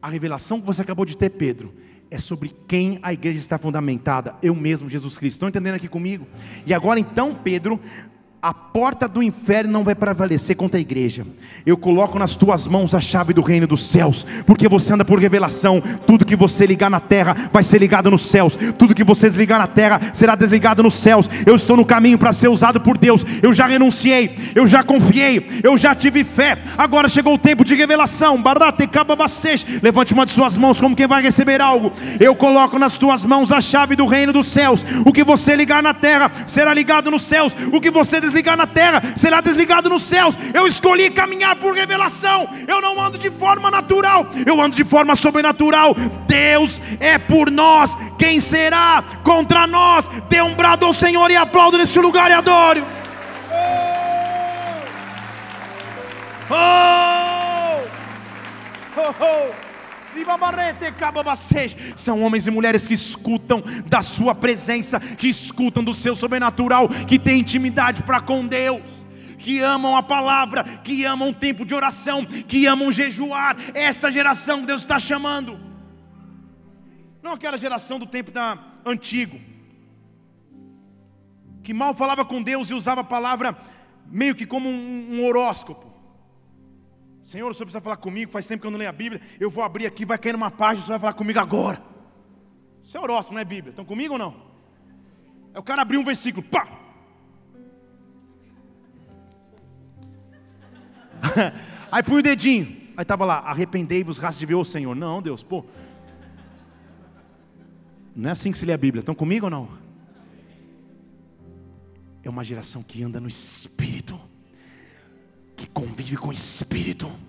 [SPEAKER 1] A revelação que você acabou de ter, Pedro, é sobre quem a igreja está fundamentada. Eu mesmo, Jesus Cristo. Estão entendendo aqui comigo? E agora então, Pedro a porta do inferno não vai prevalecer contra a igreja. Eu coloco nas tuas mãos a chave do reino dos céus, porque você anda por revelação. Tudo que você ligar na terra vai ser ligado nos céus, tudo que você desligar na terra será desligado nos céus. Eu estou no caminho para ser usado por Deus. Eu já renunciei, eu já confiei, eu já tive fé. Agora chegou o tempo de revelação. Levante uma de suas mãos como quem vai receber algo. Eu coloco nas tuas mãos a chave do reino dos céus. O que você ligar na terra será ligado nos céus. O que você desligar na terra, será desligado nos céus. Eu escolhi caminhar por revelação. Eu não ando de forma natural, eu ando de forma sobrenatural. Deus é por nós. Quem será contra nós? Dê um brado ao Senhor e aplaudo neste lugar e adore. Oh! Oh! oh. São homens e mulheres que escutam da sua presença, que escutam do seu sobrenatural, que têm intimidade para com Deus que amam a palavra, que amam o tempo de oração, que amam jejuar. Esta geração que Deus está chamando. Não aquela geração do tempo da antigo, que mal falava com Deus e usava a palavra meio que como um, um horóscopo. Senhor, o senhor precisa falar comigo, faz tempo que eu não leio a Bíblia, eu vou abrir aqui, vai cair numa página, o senhor vai falar comigo agora. Isso é horóscopo, não é Bíblia. Estão comigo ou não? É o cara abrir um versículo, pá! (laughs) Aí põe o dedinho. Aí estava lá, arrependei-vos, raça de ver o Senhor. Não, Deus, pô. Não é assim que se lê a Bíblia. Estão comigo ou não? É uma geração que anda no Espírito convive com o Espírito.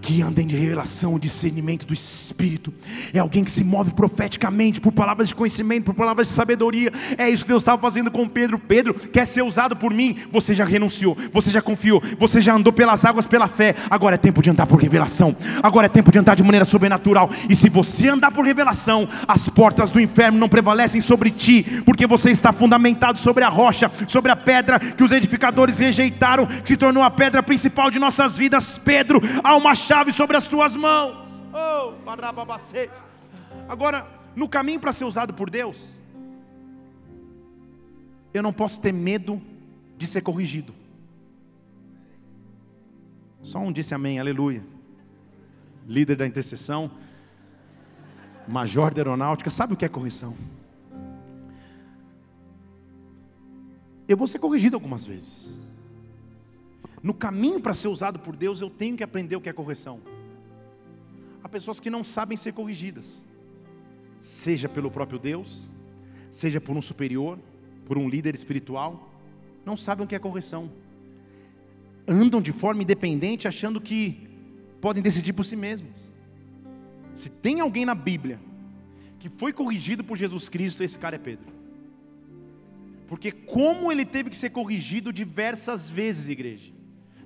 [SPEAKER 1] Que anda em revelação discernimento do Espírito, é alguém que se move profeticamente por palavras de conhecimento, por palavras de sabedoria. É isso que Deus estava fazendo com Pedro. Pedro quer ser usado por mim. Você já renunciou, você já confiou, você já andou pelas águas pela fé. Agora é tempo de andar por revelação, agora é tempo de andar de maneira sobrenatural. E se você andar por revelação, as portas do inferno não prevalecem sobre ti, porque você está fundamentado sobre a rocha, sobre a pedra que os edificadores rejeitaram, que se tornou a pedra principal de nossas vidas. Pedro, há uma chave sobre as tuas mãos. Oh, Agora, no caminho para ser usado por Deus, eu não posso ter medo de ser corrigido. Só um disse amém, aleluia. Líder da intercessão, major da aeronáutica, sabe o que é correção? Eu vou ser corrigido algumas vezes. No caminho para ser usado por Deus, eu tenho que aprender o que é correção. Há pessoas que não sabem ser corrigidas, seja pelo próprio Deus, seja por um superior, por um líder espiritual, não sabem o que é correção. Andam de forma independente, achando que podem decidir por si mesmos. Se tem alguém na Bíblia que foi corrigido por Jesus Cristo, esse cara é Pedro. Porque como ele teve que ser corrigido diversas vezes, igreja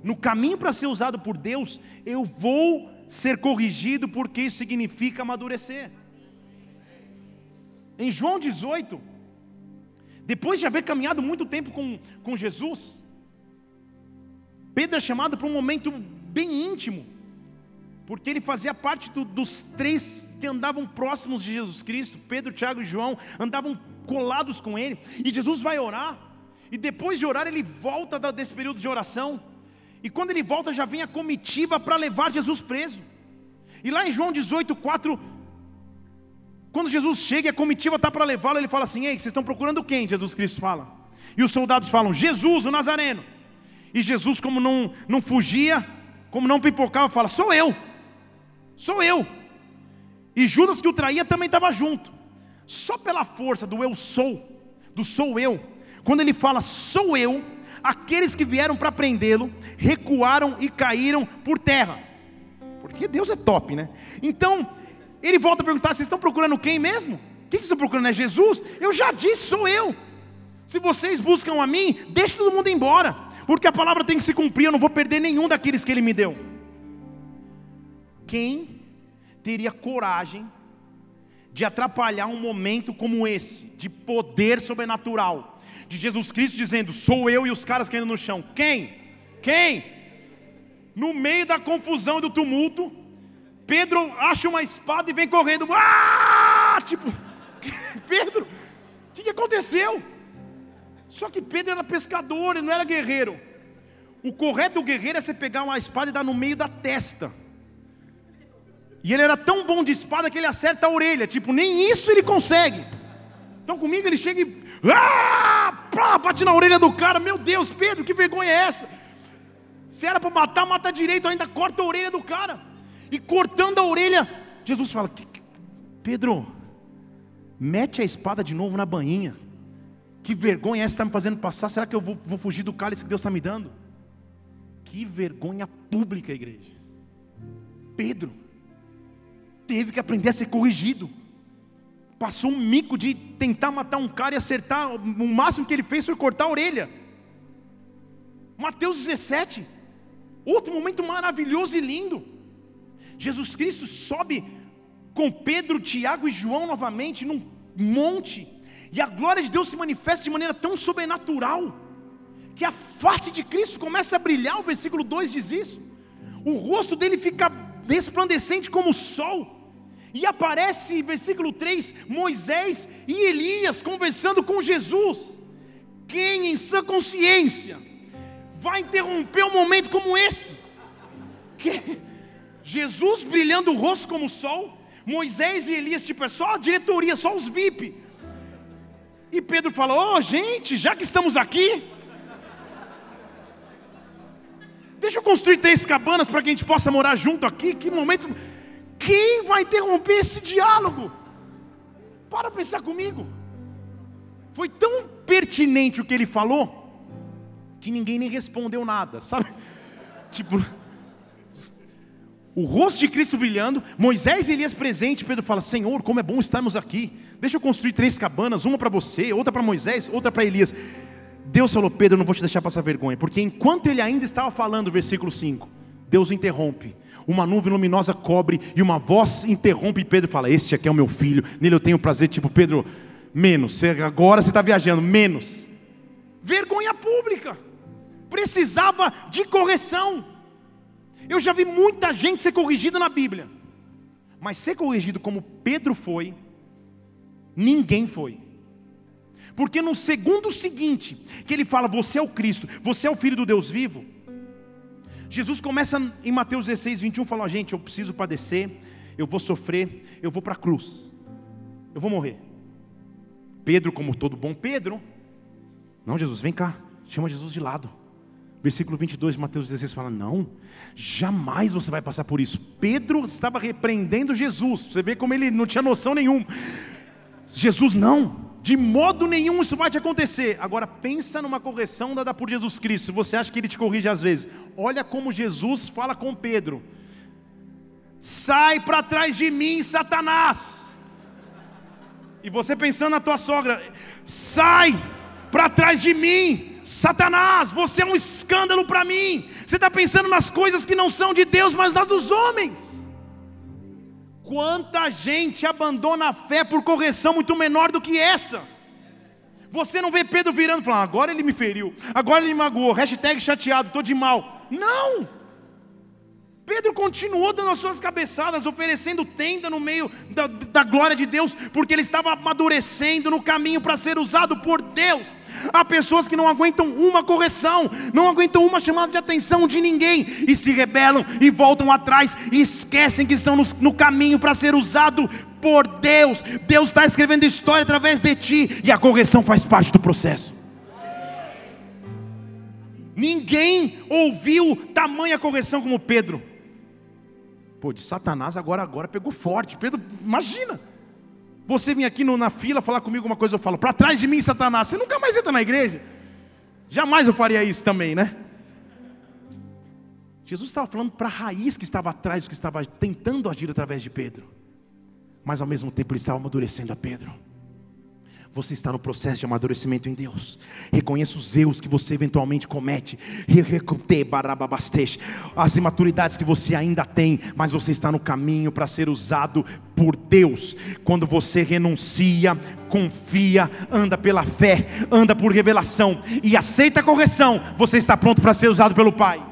[SPEAKER 1] no caminho para ser usado por Deus, eu vou ser corrigido, porque isso significa amadurecer. Em João 18, depois de haver caminhado muito tempo com, com Jesus, Pedro é chamado para um momento bem íntimo, porque ele fazia parte do, dos três que andavam próximos de Jesus Cristo, Pedro, Tiago e João, andavam colados com ele, e Jesus vai orar, e depois de orar, ele volta desse período de oração, e quando ele volta, já vem a comitiva para levar Jesus preso. E lá em João 18, 4, quando Jesus chega e a comitiva está para levá-lo, ele fala assim: Ei, vocês estão procurando quem? Jesus Cristo fala. E os soldados falam: Jesus, o Nazareno. E Jesus, como não, não fugia, como não pipocava, fala: Sou eu, sou eu. E Judas, que o traía, também estava junto. Só pela força do eu sou, do sou eu, quando ele fala sou eu, aqueles que vieram para prendê-lo recuaram e caíram por terra. Porque Deus é top, né? Então, ele volta a perguntar: vocês estão procurando quem mesmo? Quem vocês estão procurando? É Jesus? Eu já disse, sou eu. Se vocês buscam a mim, deixe todo mundo embora, porque a palavra tem que se cumprir, eu não vou perder nenhum daqueles que ele me deu. Quem teria coragem de atrapalhar um momento como esse, de poder sobrenatural? De Jesus Cristo dizendo: Sou eu e os caras caindo no chão. Quem? Quem? No meio da confusão e do tumulto, Pedro acha uma espada e vem correndo. Ah! Tipo, (laughs) Pedro, o que, aconteceu? Só que Pedro era pescador, ele não era guerreiro. O correto do guerreiro é você pegar uma espada e dar no meio da testa. E ele era tão bom de espada que ele acerta a orelha. Tipo, nem isso ele consegue. Então comigo ele chega e ah, pá, bate na orelha do cara. Meu Deus, Pedro, que vergonha é essa? Se era para matar, mata direito, ainda corta a orelha do cara. E cortando a orelha, Jesus fala: Pedro, mete a espada de novo na banhinha. Que vergonha é essa que está me fazendo passar? Será que eu vou, vou fugir do cálice que Deus está me dando? Que vergonha pública, igreja. Pedro teve que aprender a ser corrigido passou um mico de tentar matar um cara e acertar, o máximo que ele fez foi cortar a orelha. Mateus 17, outro momento maravilhoso e lindo. Jesus Cristo sobe com Pedro, Tiago e João novamente num monte, e a glória de Deus se manifesta de maneira tão sobrenatural, que a face de Cristo começa a brilhar, o versículo 2 diz isso. O rosto dele fica resplandecente como o sol e aparece, versículo 3, Moisés e Elias conversando com Jesus. Quem em sã consciência vai interromper um momento como esse? Que Jesus brilhando o rosto como o sol, Moisés e Elias, tipo, é só a diretoria, só os VIP. E Pedro fala: Ô oh, gente, já que estamos aqui, deixa eu construir três cabanas para que a gente possa morar junto aqui. Que momento quem vai interromper esse diálogo? Para pensar comigo. Foi tão pertinente o que ele falou que ninguém nem respondeu nada, sabe? (laughs) Tipo, o rosto de Cristo brilhando, Moisés e Elias presente, Pedro fala: Senhor, como é bom estarmos aqui. Deixa eu construir três cabanas, uma para você, outra para Moisés, outra para Elias. Deus falou: Pedro, não vou te deixar passar vergonha, porque enquanto ele ainda estava falando, versículo 5, Deus o interrompe. Uma nuvem luminosa cobre e uma voz interrompe Pedro e fala: Este aqui é o meu filho, nele eu tenho prazer. Tipo, Pedro, menos, agora você está viajando, menos. Vergonha pública, precisava de correção. Eu já vi muita gente ser corrigida na Bíblia, mas ser corrigido como Pedro foi, ninguém foi. Porque no segundo seguinte, que ele fala, você é o Cristo, você é o Filho do Deus vivo, Jesus começa em Mateus 16, 21, falando, gente, eu preciso padecer, eu vou sofrer, eu vou para a cruz, eu vou morrer. Pedro, como todo bom Pedro, não, Jesus, vem cá, chama Jesus de lado. Versículo 22 de Mateus 16 fala: Não, jamais você vai passar por isso. Pedro estava repreendendo Jesus, você vê como ele não tinha noção nenhuma. Jesus, não, de modo nenhum isso vai te acontecer. Agora pensa numa correção dada por Jesus Cristo. Você acha que ele te corrige às vezes? Olha como Jesus fala com Pedro: Sai para trás de mim, Satanás. E você pensando na tua sogra: Sai para trás de mim, Satanás, você é um escândalo para mim. Você está pensando nas coisas que não são de Deus, mas nas dos homens. Quanta gente abandona a fé por correção muito menor do que essa. Você não vê Pedro virando e falando, agora ele me feriu, agora ele me magoou, hashtag chateado, estou de mal. Não! Pedro continuou dando as suas cabeçadas, oferecendo tenda no meio da, da glória de Deus, porque ele estava amadurecendo no caminho para ser usado por Deus. Há pessoas que não aguentam uma correção, não aguentam uma chamada de atenção de ninguém, e se rebelam e voltam atrás, e esquecem que estão no, no caminho para ser usado por Deus. Deus está escrevendo história através de ti, e a correção faz parte do processo. Ninguém ouviu tamanha correção como Pedro. Pô, de Satanás agora, agora pegou forte. Pedro, imagina. Você vem aqui no, na fila falar comigo uma coisa, eu falo, para trás de mim, Satanás. Você nunca mais entra na igreja. Jamais eu faria isso também, né? Jesus estava falando para a raiz que estava atrás, que estava tentando agir através de Pedro. Mas ao mesmo tempo ele estava amadurecendo a Pedro. Você está no processo de amadurecimento em Deus. Reconheça os erros que você eventualmente comete. As imaturidades que você ainda tem, mas você está no caminho para ser usado por Deus. Quando você renuncia, confia, anda pela fé, anda por revelação e aceita a correção, você está pronto para ser usado pelo Pai.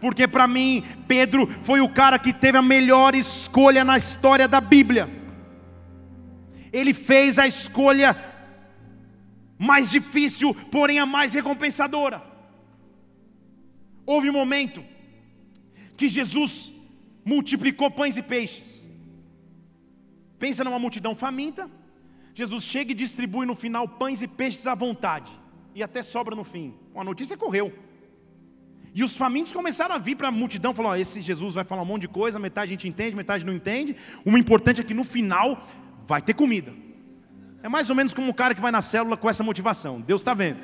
[SPEAKER 1] Porque para mim, Pedro foi o cara que teve a melhor escolha na história da Bíblia ele fez a escolha mais difícil, porém a mais recompensadora. Houve um momento que Jesus multiplicou pães e peixes. Pensa numa multidão faminta, Jesus chega e distribui no final pães e peixes à vontade, e até sobra no fim. A notícia correu. E os famintos começaram a vir para a multidão, falaram: esse Jesus vai falar um monte de coisa, metade a gente entende, metade não entende. O importante é que no final vai ter comida. É mais ou menos como um cara que vai na célula com essa motivação. Deus está vendo.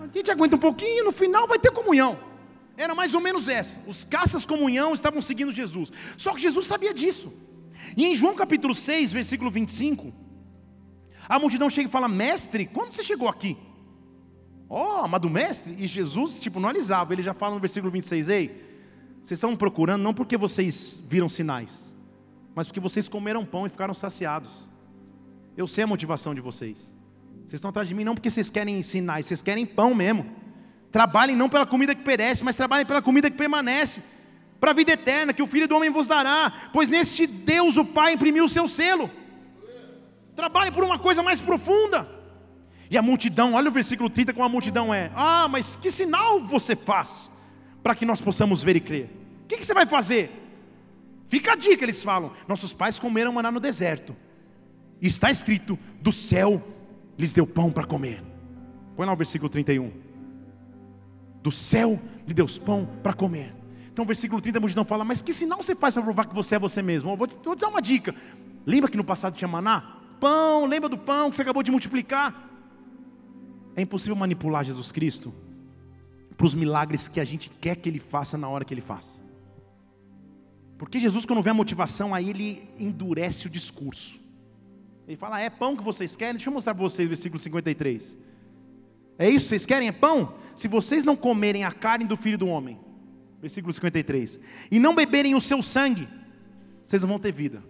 [SPEAKER 1] A gente aguenta um pouquinho, no final vai ter comunhão. Era mais ou menos essa. Os caças comunhão estavam seguindo Jesus. Só que Jesus sabia disso. E em João capítulo 6, versículo 25, a multidão chega e fala: Mestre, quando você chegou aqui? Ó, oh, amado mestre. E Jesus, tipo, não alisava. Ele já fala no versículo 26, ei, vocês estão procurando não porque vocês viram sinais, mas porque vocês comeram pão e ficaram saciados. Eu sei a motivação de vocês. Vocês estão atrás de mim não porque vocês querem sinais, vocês querem pão mesmo. Trabalhem não pela comida que perece, mas trabalhem pela comida que permanece, para a vida eterna, que o Filho do Homem vos dará, pois neste Deus o Pai imprimiu o seu selo. Trabalhem por uma coisa mais profunda. E a multidão, olha o versículo 30 como a multidão é. Ah, mas que sinal você faz para que nós possamos ver e crer? O que, que você vai fazer? Fica a dica, eles falam. Nossos pais comeram maná no deserto. E está escrito: do céu lhes deu pão para comer. Põe lá o versículo 31. Do céu lhe deu pão para comer. Então, o versículo 30, a multidão fala: Mas que sinal você faz para provar que você é você mesmo? Eu vou te, vou te dar uma dica. Lembra que no passado tinha maná? Pão, lembra do pão que você acabou de multiplicar? É impossível manipular Jesus Cristo para os milagres que a gente quer que Ele faça na hora que Ele faça. Porque Jesus, quando vê a motivação, aí ele endurece o discurso. Ele fala: ah, É pão que vocês querem? Deixa eu mostrar para vocês o versículo 53. É isso? Vocês querem? É pão? Se vocês não comerem a carne do filho do homem, versículo 53, e não beberem o seu sangue, vocês não vão ter vida.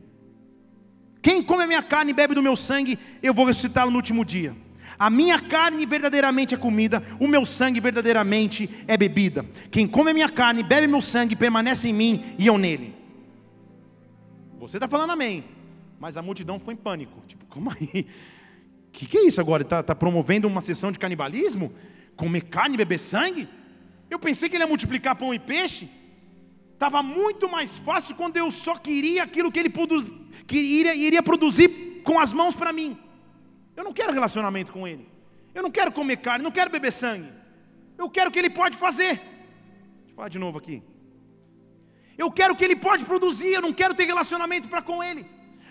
[SPEAKER 1] Quem come a minha carne e bebe do meu sangue, eu vou ressuscitá-lo no último dia. A minha carne verdadeiramente é comida, o meu sangue verdadeiramente é bebida. Quem come a minha carne, bebe meu sangue, permanece em mim e eu nele. Você está falando amém, mas a multidão ficou em pânico. Tipo, como aí? O que, que, é isso agora? Está tá promovendo uma sessão de canibalismo? Comer carne beber sangue? Eu pensei que ele ia multiplicar pão e peixe. Estava muito mais fácil quando eu só queria aquilo que ele produz, que iria, iria produzir com as mãos para mim. Eu não quero relacionamento com Ele. Eu não quero comer carne, não quero beber sangue. Eu quero o que Ele pode fazer. Deixa eu falar de novo aqui. Eu quero o que Ele pode produzir, eu não quero ter relacionamento para com Ele.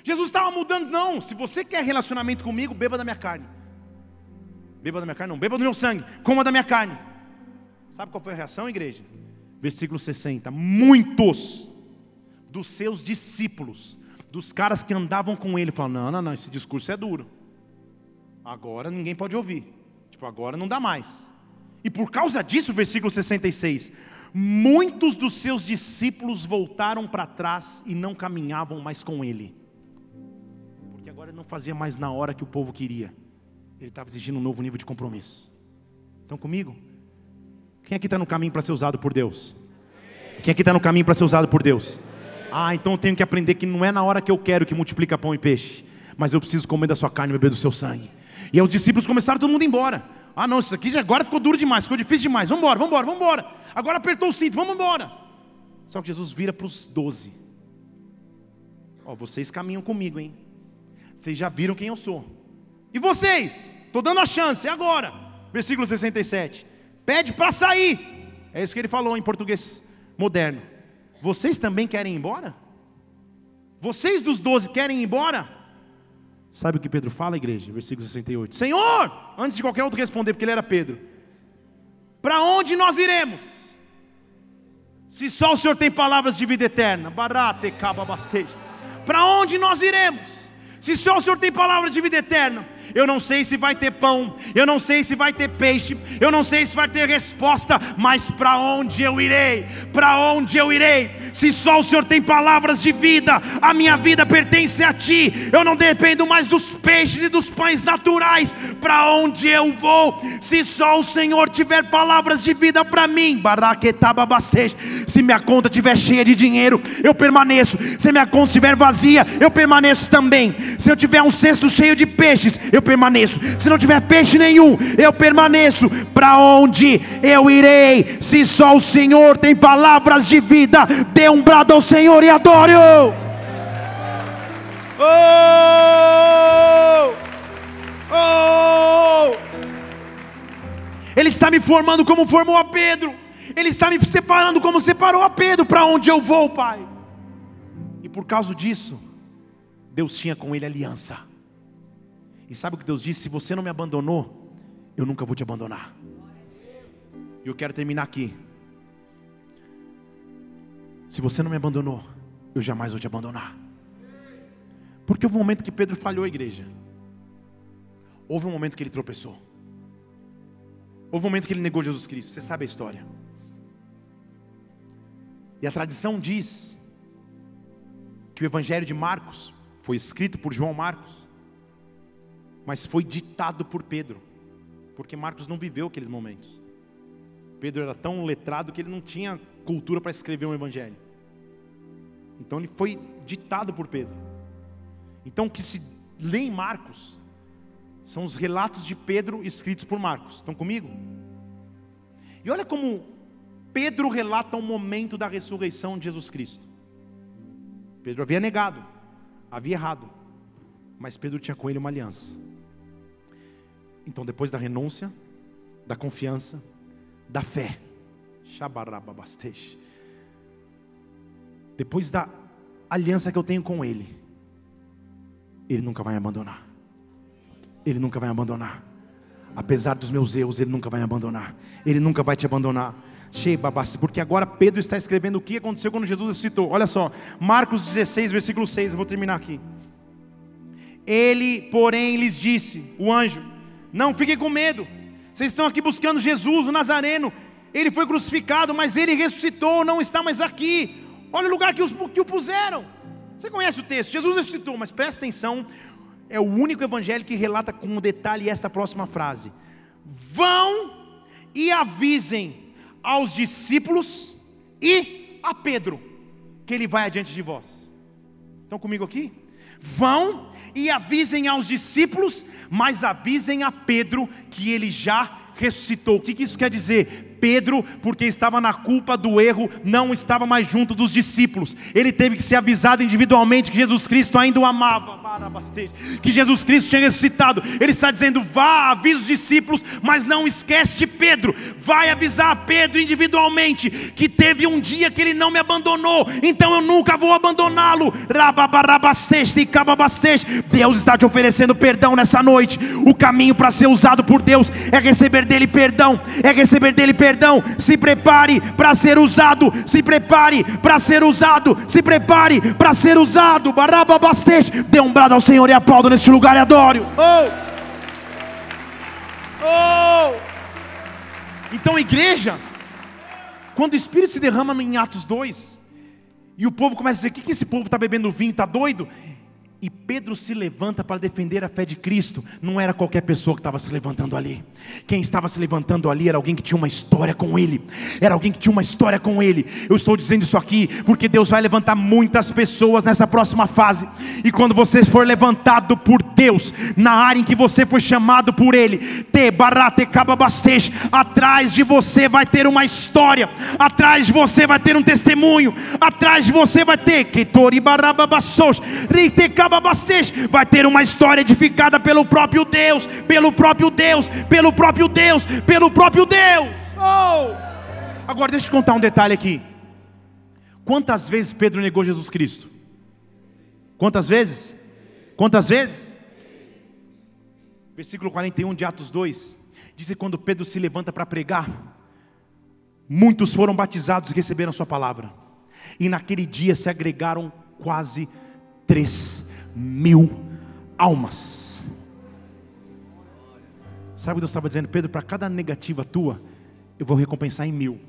[SPEAKER 1] Jesus estava mudando, não. Se você quer relacionamento comigo, beba da minha carne. Beba da minha carne, não, beba do meu sangue, coma da minha carne. Sabe qual foi a reação, igreja? Versículo 60. Muitos dos seus discípulos, dos caras que andavam com ele, falaram: não, não, não, esse discurso é duro. Agora ninguém pode ouvir. Tipo, agora não dá mais. E por causa disso, versículo 66, muitos dos seus discípulos voltaram para trás e não caminhavam mais com ele. Porque agora ele não fazia mais na hora que o povo queria. Ele estava exigindo um novo nível de compromisso. Estão comigo? Quem aqui está no caminho para ser usado por Deus? Quem aqui está no caminho para ser usado por Deus? Ah, então eu tenho que aprender que não é na hora que eu quero que multiplica pão e peixe, mas eu preciso comer da sua carne e beber do seu sangue. E os discípulos começaram todo mundo embora. Ah, não, isso aqui já agora ficou duro demais, ficou difícil demais. Vamos embora, vamos embora, vamos embora. Agora apertou o cinto, vamos embora. Só que Jesus vira para os doze. Ó, vocês caminham comigo, hein? Vocês já viram quem eu sou. E vocês? Estou dando a chance, é agora. Versículo 67. Pede para sair. É isso que ele falou em português moderno. Vocês também querem ir embora? Vocês dos doze querem ir embora? Sabe o que Pedro fala, igreja? Versículo 68. Senhor, antes de qualquer outro responder, porque ele era Pedro, para onde nós iremos? Se só o Senhor tem palavras de vida eterna, barate Para onde nós iremos? Se só o Senhor tem palavras de vida eterna, eu não sei se vai ter pão, eu não sei se vai ter peixe, eu não sei se vai ter resposta, mas para onde eu irei? Para onde eu irei? Se só o Senhor tem palavras de vida, a minha vida pertence a Ti, eu não dependo mais dos peixes e dos pães naturais, para onde eu vou? Se só o Senhor tiver palavras de vida para mim, se minha conta estiver cheia de dinheiro, eu permaneço, se minha conta estiver vazia, eu permaneço também, se eu tiver um cesto cheio de peixes, eu eu permaneço. Se não tiver peixe nenhum, eu permaneço. Para onde eu irei? Se só o Senhor tem palavras de vida, dê um brado ao Senhor e adore-o. Oh! Oh! Ele está me formando como formou a Pedro. Ele está me separando como separou a Pedro. Para onde eu vou, Pai? E por causa disso, Deus tinha com ele aliança. E sabe o que Deus disse? Se você não me abandonou, eu nunca vou te abandonar. E eu quero terminar aqui. Se você não me abandonou, eu jamais vou te abandonar. Porque houve um momento que Pedro falhou a igreja. Houve um momento que ele tropeçou. Houve um momento que ele negou Jesus Cristo. Você sabe a história. E a tradição diz que o Evangelho de Marcos foi escrito por João Marcos mas foi ditado por Pedro, porque Marcos não viveu aqueles momentos. Pedro era tão letrado que ele não tinha cultura para escrever um evangelho. Então ele foi ditado por Pedro. Então o que se lê em Marcos são os relatos de Pedro escritos por Marcos. Estão comigo? E olha como Pedro relata o momento da ressurreição de Jesus Cristo. Pedro havia negado, havia errado, mas Pedro tinha com ele uma aliança. Então, depois da renúncia, da confiança, da fé, depois da aliança que eu tenho com Ele, Ele nunca vai me abandonar. Ele nunca vai me abandonar. Apesar dos meus erros, Ele nunca vai me abandonar. Ele nunca vai te abandonar. Porque agora Pedro está escrevendo o que aconteceu quando Jesus ressuscitou. Olha só, Marcos 16, versículo 6, eu vou terminar aqui. Ele, porém, lhes disse, o anjo: Não fiquem com medo, vocês estão aqui buscando Jesus, o Nazareno. Ele foi crucificado, mas ele ressuscitou, não está mais aqui. Olha o lugar que, os, que o puseram. Você conhece o texto? Jesus ressuscitou, mas presta atenção, é o único evangelho que relata com detalhe esta próxima frase: Vão e avisem aos discípulos e a Pedro, que ele vai adiante de vós. Estão comigo aqui? Vão e avisem aos discípulos, mas avisem a Pedro que ele já ressuscitou. O que, que isso quer dizer? Pedro, porque estava na culpa do erro, não estava mais junto dos discípulos. Ele teve que ser avisado individualmente que Jesus Cristo ainda o amava, que Jesus Cristo tinha ressuscitado. Ele está dizendo: vá, avisa os discípulos, mas não esquece Pedro. Vai avisar Pedro individualmente que teve um dia que ele não me abandonou, então eu nunca vou abandoná-lo. Deus está te oferecendo perdão nessa noite. O caminho para ser usado por Deus é receber dele perdão, é receber dele perdão perdão, se prepare para ser usado, se prepare para ser usado, se prepare para ser usado. Barababastej, dê um brado ao Senhor e aplaudo neste lugar e adoro. Oh! Oh! Então, igreja, quando o Espírito se derrama em Atos 2, e o povo começa a dizer: o que, que esse povo está bebendo vinho, está doido? E Pedro se levanta para defender a fé de Cristo. Não era qualquer pessoa que estava se levantando ali. Quem estava se levantando ali era alguém que tinha uma história com Ele. Era alguém que tinha uma história com Ele. Eu estou dizendo isso aqui porque Deus vai levantar muitas pessoas nessa próxima fase. E quando você for levantado por Deus, na área em que você foi chamado por Ele, te barate atrás de você vai ter uma história. Atrás de você vai ter um testemunho. Atrás de você vai ter que barababassos, vai ter uma história edificada pelo próprio Deus, pelo próprio Deus, pelo próprio Deus, pelo próprio Deus. Oh! Agora deixa eu contar um detalhe aqui. Quantas vezes Pedro negou Jesus Cristo? Quantas vezes? Quantas vezes? Versículo 41 de Atos 2 diz que quando Pedro se levanta para pregar, muitos foram batizados e receberam a sua palavra. E naquele dia se agregaram quase três mil almas. Sabe o que Deus estava dizendo, Pedro? Para cada negativa tua, eu vou recompensar em mil.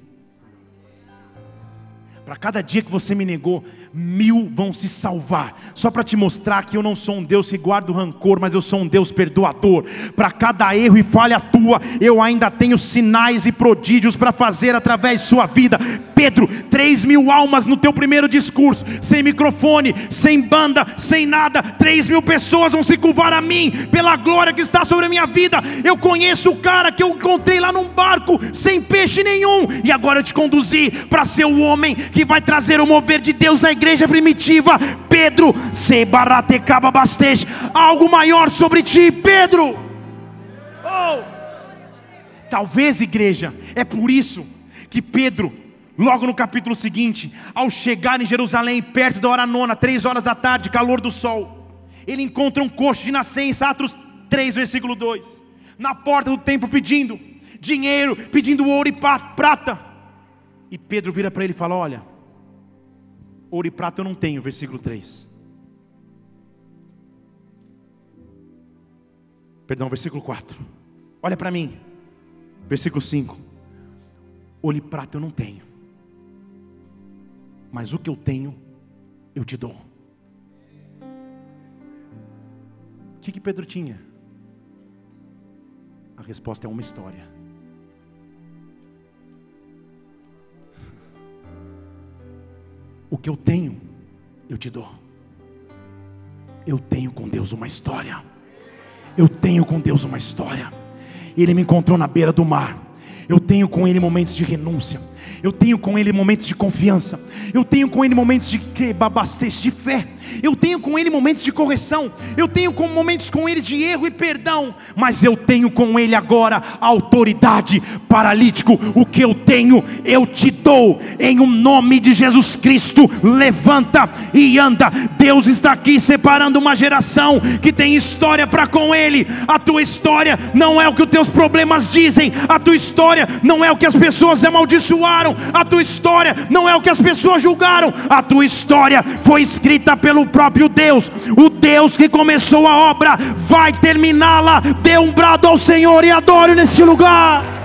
[SPEAKER 1] Para cada dia que você me negou, mil vão se salvar. Só para te mostrar que eu não sou um Deus que guarda o rancor, mas eu sou um Deus perdoador. Para cada erro e falha tua, eu ainda tenho sinais e prodígios para fazer através de sua vida. Pedro, três mil almas no teu primeiro discurso, sem microfone, sem banda, sem nada. Três mil pessoas vão se curvar a mim pela glória que está sobre a minha vida. Eu conheço o cara que eu encontrei lá num barco sem peixe nenhum, e agora eu te conduzi para ser o homem que vai trazer o mover de Deus na igreja primitiva. Pedro, algo maior sobre ti, Pedro. Oh. Talvez, igreja, é por isso que Pedro, logo no capítulo seguinte, ao chegar em Jerusalém, perto da hora nona, três horas da tarde, calor do sol, ele encontra um coxo de nascença, Atos 3, versículo 2, na porta do templo pedindo dinheiro, pedindo ouro e prata. E Pedro vira para ele e fala: Olha, ouro e prata eu não tenho, versículo 3. Perdão, versículo 4. Olha para mim, versículo 5. Ouro e prata eu não tenho, mas o que eu tenho, eu te dou. O que, que Pedro tinha? A resposta é uma história. O que eu tenho, eu te dou. Eu tenho com Deus uma história. Eu tenho com Deus uma história. Ele me encontrou na beira do mar. Eu tenho com Ele momentos de renúncia. Eu tenho com Ele momentos de confiança. Eu tenho com Ele momentos de que babastez, de fé. Eu tenho com Ele momentos de correção. Eu tenho com momentos com Ele de erro e perdão. Mas eu tenho com Ele agora autoridade. Paralítico, o que eu tenho, eu te dou. Em um nome de Jesus Cristo, levanta e anda. Deus está aqui separando uma geração que tem história para com Ele. A tua história não é o que os teus problemas dizem. A tua história não é o que as pessoas amaldiçoaram, a tua história não é o que as pessoas julgaram, a tua história foi escrita pelo próprio Deus, o Deus que começou a obra vai terminá-la. Dê um brado ao Senhor e adore neste lugar.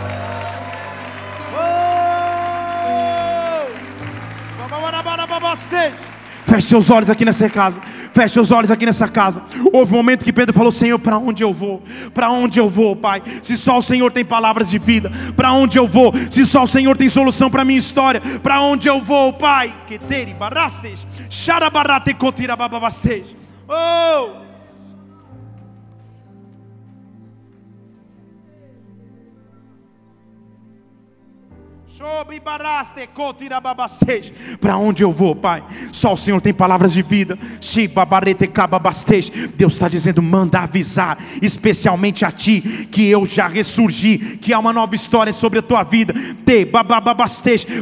[SPEAKER 1] Feche seus olhos aqui nessa casa. Feche seus olhos aqui nessa casa. Houve um momento que Pedro falou: Senhor, para onde eu vou? Para onde eu vou, Pai? Se só o Senhor tem palavras de vida, para onde eu vou? Se só o Senhor tem solução para minha história, para onde eu vou, Pai? Que xarabarate cotira. Oh! Para onde eu vou, Pai? Só o Senhor tem palavras de vida. Deus está dizendo: manda avisar, especialmente a ti, que eu já ressurgi, que há uma nova história sobre a tua vida.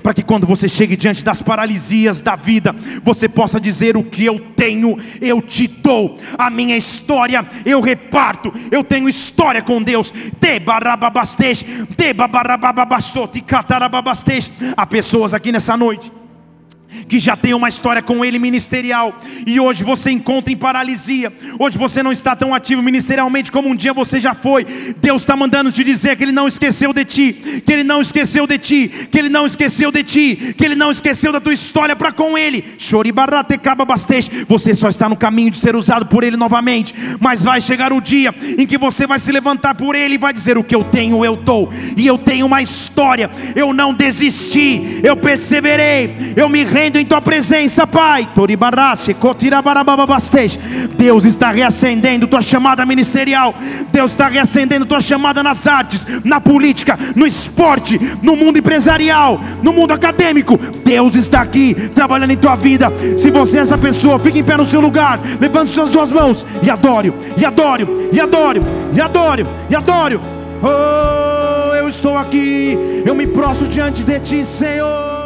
[SPEAKER 1] Para que quando você chegue diante das paralisias da vida, você possa dizer: o que eu tenho, eu te dou. A minha história eu reparto. Eu tenho história com Deus. Te barababastej, te babarababastoti, catarababastej Há pessoas aqui nessa noite que já tem uma história com ele ministerial, e hoje você encontra em paralisia, hoje você não está tão ativo ministerialmente como um dia você já foi. Deus está mandando te dizer que Ele não esqueceu de ti, que Ele não esqueceu de ti, que Ele não esqueceu de ti, que Ele não esqueceu da tua história para com Ele. Você só está no caminho de ser usado por Ele novamente, mas vai chegar o dia em que você vai se levantar por Ele e vai dizer: O que eu tenho, eu dou, e eu tenho uma história, eu não desisti, eu perseverei, eu me rendo em tua presença, Pai. Deus está reacendendo tua chamada ministerial. Deus está reacendendo tua chamada nas artes, na política, no esporte, no mundo empresarial, no mundo acadêmico. Deus está aqui trabalhando em tua vida. Se você é essa pessoa, fique em pé no seu lugar. Levante suas duas mãos e adore, e adore, e adore, e adore, e adore. Oh, eu estou aqui. Eu me prostro diante de ti, Senhor.